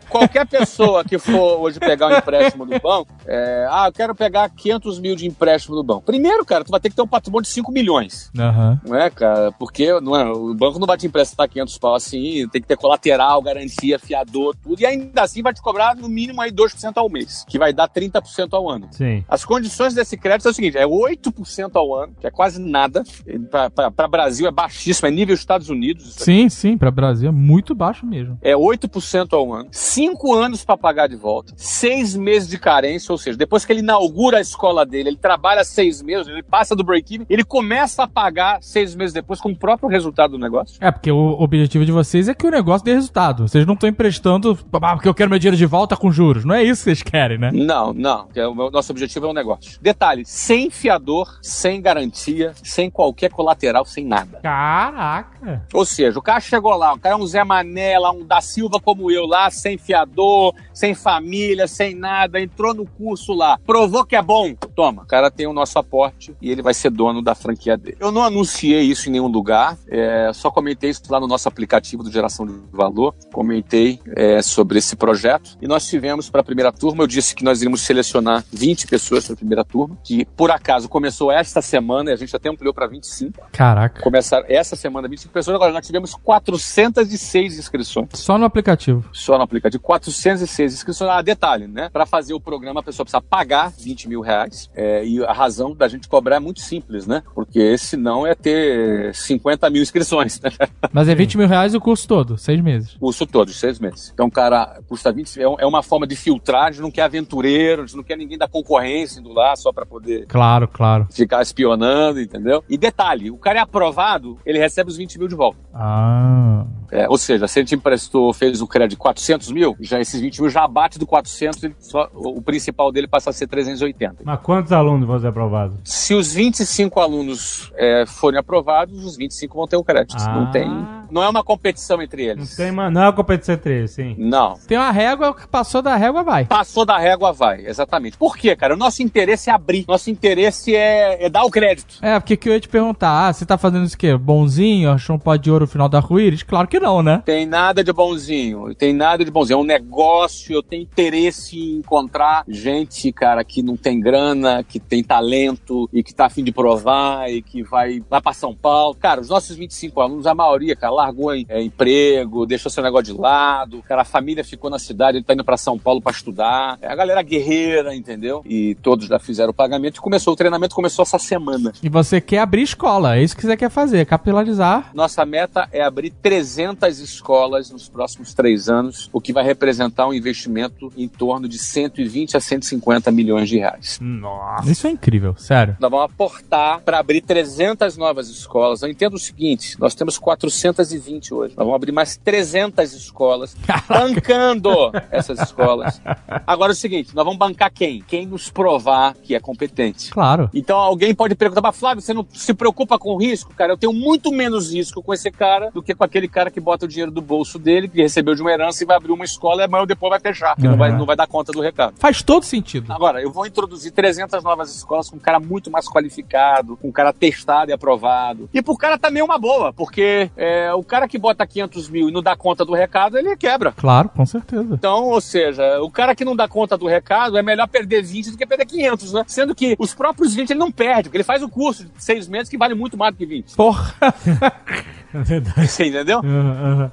Speaker 3: qualquer pessoa que for hoje pegar um empréstimo do banco, é, ah, eu quero pegar 500 mil de empréstimo do banco. Primeiro, cara, tu vai ter que ter um patrimônio de 5 milhões.
Speaker 4: Aham.
Speaker 3: Não é, cara? Porque não é, o banco não vai te emprestar 500 pau assim, tem que ter colateral, garantia, fiador, tudo. E ainda assim vai te cobrar no mínimo aí 2% ao mês, que vai dar 30% ao ano.
Speaker 2: Sim.
Speaker 3: As condições desse crédito é o seguinte: é 8% ao ano, que é quase nada. Para Brasil é baixíssimo, é nível Estados Unidos. isso aqui.
Speaker 4: Sim, sim, pra Brasil é muito baixo mesmo.
Speaker 3: É 8% ao ano, 5 anos para pagar de volta, 6 meses de carência, ou seja, depois que ele inaugura a escola dele, ele trabalha 6 meses, ele passa do break-even, ele começa a pagar 6 meses depois com o próprio resultado do negócio.
Speaker 4: É, porque o objetivo de vocês é que o negócio dê resultado. Vocês não estão emprestando ah, porque eu quero meu dinheiro de volta com juros. Não é isso que vocês querem, né?
Speaker 3: Não, não. é O nosso objetivo é um negócio. Detalhe: sem fiador, sem garantia, sem qualquer colateral, sem nada.
Speaker 2: Caraca.
Speaker 3: Ou seja, o cara chegou lá, o cara é um Zé Mané, lá, um da Silva como eu lá, sem fiador, sem família, sem nada, entrou no curso lá, provou que é bom, toma. O cara tem o nosso aporte e ele vai ser dono da franquia dele. Eu não anunciei isso em nenhum lugar, é, só comentei isso lá no nosso aplicativo do Geração de Valor, comentei é, sobre esse projeto e nós tivemos para a primeira turma, eu disse que nós iríamos selecionar 20 pessoas para a primeira turma, que por acaso começou esta semana e a gente até ampliou para 25.
Speaker 4: Caraca.
Speaker 3: Começaram essa semana 25 pessoas, agora nós tivemos 406 inscrições.
Speaker 4: Só no aplicativo.
Speaker 3: Só no aplicativo, 406 inscrições. Ah, detalhe, né? Para fazer o programa, a pessoa precisa pagar 20 mil reais. É, e a razão da gente cobrar é muito simples, né? Porque senão é ter 50 mil inscrições, né?
Speaker 4: Mas é 20 mil reais o curso todo, seis meses.
Speaker 3: Curso todo, de seis meses. Então, cara, custa 20 é é uma forma de filtrar, a gente não quer aventureiro, a gente não quer ninguém da concorrência indo lá só para poder
Speaker 4: Claro, claro.
Speaker 3: ficar espionando, entendeu? E detalhe, o cara é aprovado, ele recebe os 20 mil de volta.
Speaker 4: Ah.
Speaker 3: É, ou seja, se a gente emprestou, fez o crédito de 400 mil, já esses 20 mil já bate do 400, ele só- o principal dele passa a ser 380.
Speaker 2: Mas quantos alunos vão ser aprovados?
Speaker 3: Se os 25 alunos é, forem aprovados, os 25 vão ter o crédito.
Speaker 2: Ah.
Speaker 3: Não tem. Não é uma competição entre
Speaker 2: Não
Speaker 3: eles.
Speaker 2: tem, ma- não é uma competição entre eles, sim.
Speaker 3: Não.
Speaker 4: Tem uma régua, o que passou da régua vai.
Speaker 3: Passou da régua, vai. Exatamente. Por quê, cara? O nosso interesse é abrir. Nosso interesse é, é dar o crédito.
Speaker 4: É, porque que eu ia te perguntar, ah, você tá fazendo isso o quê? Bonzinho? Achou um pó de ouro no final da arco-íris? Claro que não, né?
Speaker 3: Tem nada de bonzinho. Tem nada de bonzinho. É um negócio. Eu tenho interesse em encontrar gente, cara, que não tem grana, que tem talento e que tá afim de provar e que vai lá pra São Paulo. Cara, os nossos 25 alunos, a maioria, cara, largou em- é, emprego, deixou seu negócio de lado. Cara, a família ficou na cidade, ele tá indo pra São Paulo pra estudar. É a galera guerreira, entendeu? E todos já fizeram o pagamento e começou. O treinamento começou essa semana.
Speaker 4: E você quer abrir escola, é isso que você quer fazer, capilarizar.
Speaker 3: Nossa meta é abrir 300 escolas nos próximos três anos, o que vai representar um investimento em torno de 120 a 150 milhões de reais.
Speaker 2: Nossa.
Speaker 4: Isso é incrível, sério.
Speaker 3: Nós vamos aportar para abrir 300 novas escolas. Eu entendo o seguinte: nós temos 420 hoje. Nós vamos abrir mais 300 escolas, bancando essas escolas. Agora é o seguinte: nós vamos bancar quem? Quem nos provar que é competente.
Speaker 4: Claro.
Speaker 3: Então alguém pode perguntar, mas Flávio, você não se preocupa com o risco? Cara, eu tenho muito menos risco com esse cara do que com aquele cara que bota o dinheiro do bolso dele, que recebeu de uma herança e vai abrir uma escola e amanhã ou depois vai fechar. que Não,
Speaker 4: Uhum.
Speaker 3: vai, não vai dar conta do recado.
Speaker 4: Faz todo sentido.
Speaker 3: Agora, eu vou introduzir 300 novas escolas com um cara muito mais qualificado, com um cara testado e aprovado. E pro cara também é uma boa, porque é, o cara que bota 500 mil e não dá conta do recado, ele quebra.
Speaker 4: Claro, com certeza.
Speaker 3: Então, ou seja, o cara que não dá conta do recado é melhor perder 20 do que perder 500, né? Sendo que os próprios 20 ele não perde, porque ele faz o curso de seis meses que vale muito mais do que 20.
Speaker 4: Porra.
Speaker 2: Verdade.
Speaker 3: Você entendeu?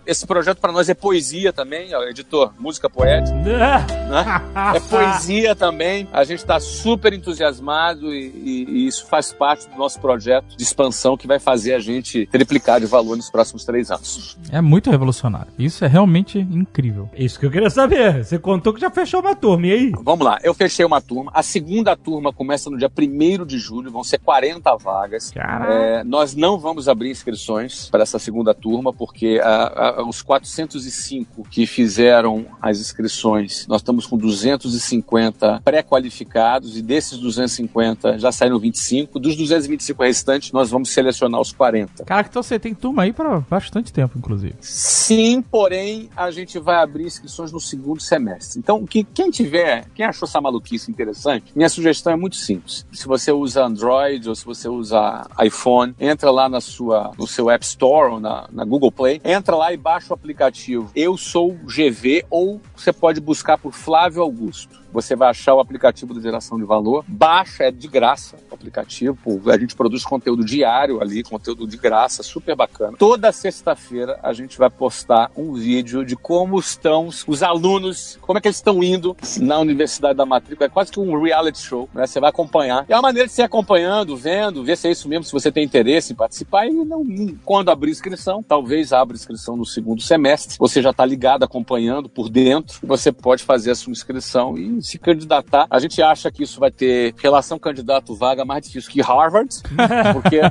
Speaker 3: Esse projeto para nós é poesia também, ó, editor, música poética. né? É poesia também. A gente está super entusiasmado e, e- e isso faz parte do nosso projeto de expansão que vai fazer a gente triplicar de valor nos próximos três anos.
Speaker 4: É muito revolucionário. Isso é realmente incrível.
Speaker 2: Isso que eu queria saber. Você contou que já fechou uma turma, e aí?
Speaker 3: Vamos lá, eu fechei uma turma. A segunda turma começa no dia 1 de julho, vão ser 40 vagas.
Speaker 2: Caraca.
Speaker 3: É, nós não vamos abrir inscrições para essa segunda turma, porque ah, ah, os 405 que fizeram as inscrições, nós estamos com 250 pré-qualificados e desses 250 já saíram 25. Dos 225 restantes, nós vamos selecionar os 40.
Speaker 4: Caraca, então você tem turma aí pra bastante tempo, inclusive.
Speaker 3: Sim, porém, a gente vai abrir inscrições no segundo semestre. Então, que, quem tiver, quem achou essa maluquice interessante, minha sugestão é muito simples. Se você usa Android ou se você usa iPhone, entra lá na sua, no seu App Store ou na, na Google Play, entra lá e baixa o aplicativo Eu Sou GV ou você pode buscar por Flávio Augusto. Você vai achar o aplicativo da geração de valor. Baixa, é de graça o aplicativo. A gente produz conteúdo diário ali, conteúdo de graça, super bacana. Toda sexta-feira a gente vai postar um vídeo de como estão os alunos, como é que eles estão indo na Universidade da Matrícula. É quase que um reality show, né? Você vai acompanhar. É uma maneira de ir acompanhando, vendo, ver se é isso mesmo, se você tem interesse em participar. E não, quando abrir inscrição, talvez abra inscrição no segundo semestre. Você já está ligado, acompanhando por dentro. Você pode fazer a sua inscrição e se candidatar. A gente acha que isso vai ter relação candidato-vaga mais difícil que Harvard, porque,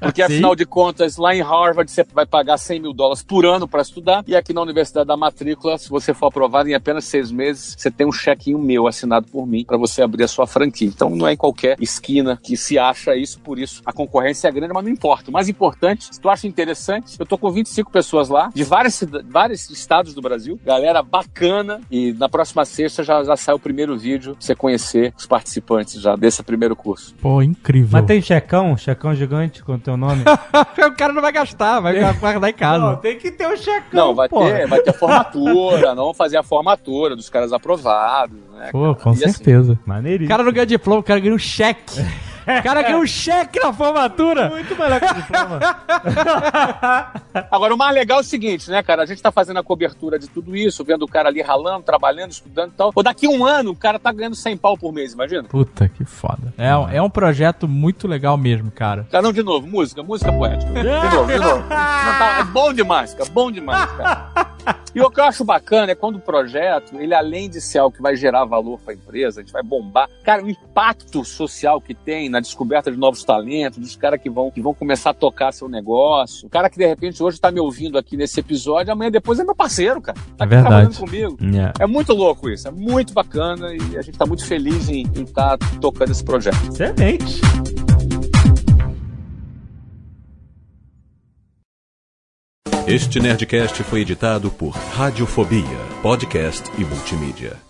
Speaker 3: porque afinal de contas, lá em Harvard você vai pagar 100 mil dólares por ano para estudar, e aqui na Universidade da Matrícula, se você for aprovado em apenas seis meses, você tem um chequinho meu assinado por mim para você abrir a sua franquia. Então não é em qualquer esquina que se acha isso, por isso a concorrência é grande, mas não importa. O mais importante, se tu acha interessante, eu tô com 25 pessoas lá, de várias, vários estados do Brasil, galera bacana, e na próxima sexta já, já sai o primeiro vídeo pra você conhecer os participantes já desse primeiro curso.
Speaker 4: Pô, incrível.
Speaker 2: Mas tem checão? Checão gigante com o teu nome?
Speaker 4: o cara não vai gastar, vai guardar em casa.
Speaker 2: Não, tem que ter um checão,
Speaker 3: Não, vai
Speaker 2: pô.
Speaker 3: ter, vai ter formatura, não vamos fazer a formatura dos caras aprovados, né?
Speaker 4: Pô,
Speaker 3: cara?
Speaker 4: com
Speaker 3: E assim,
Speaker 4: certeza. O
Speaker 2: Maneiríssimo.
Speaker 4: cara não ganha diploma, o cara ganha um cheque. O cara ganha um cheque na formatura.
Speaker 2: Muito melhor que o diploma.
Speaker 3: Agora, o mais legal é o seguinte, né, cara? A gente tá fazendo a cobertura de tudo isso, vendo o cara ali ralando, trabalhando, estudando e tal. Ou daqui um ano, o cara tá ganhando 100 pau por mês, imagina?
Speaker 4: Puta que foda. É, um- é um projeto muito legal mesmo, cara.
Speaker 3: Tá, não, de novo, música, música poética. De novo, de novo. Tá, é bom demais, cara, bom demais, cara. E o que eu acho bacana é quando o projeto, ele além de ser algo que vai gerar valor para a empresa, a gente vai bombar, cara, o impacto social que tem na descoberta de novos talentos, dos caras que vão, que vão começar a tocar seu negócio. O cara que de repente hoje tá me ouvindo aqui nesse episódio, amanhã depois é meu parceiro, cara. Tá
Speaker 4: É verdade.
Speaker 3: trabalhando comigo.
Speaker 2: Yeah.
Speaker 3: É muito louco isso, é muito bacana e a gente tá muito feliz em estar tocando esse projeto.
Speaker 2: Excelente.
Speaker 1: Este Nerdcast foi editado por Radiofobia, podcast e multimídia.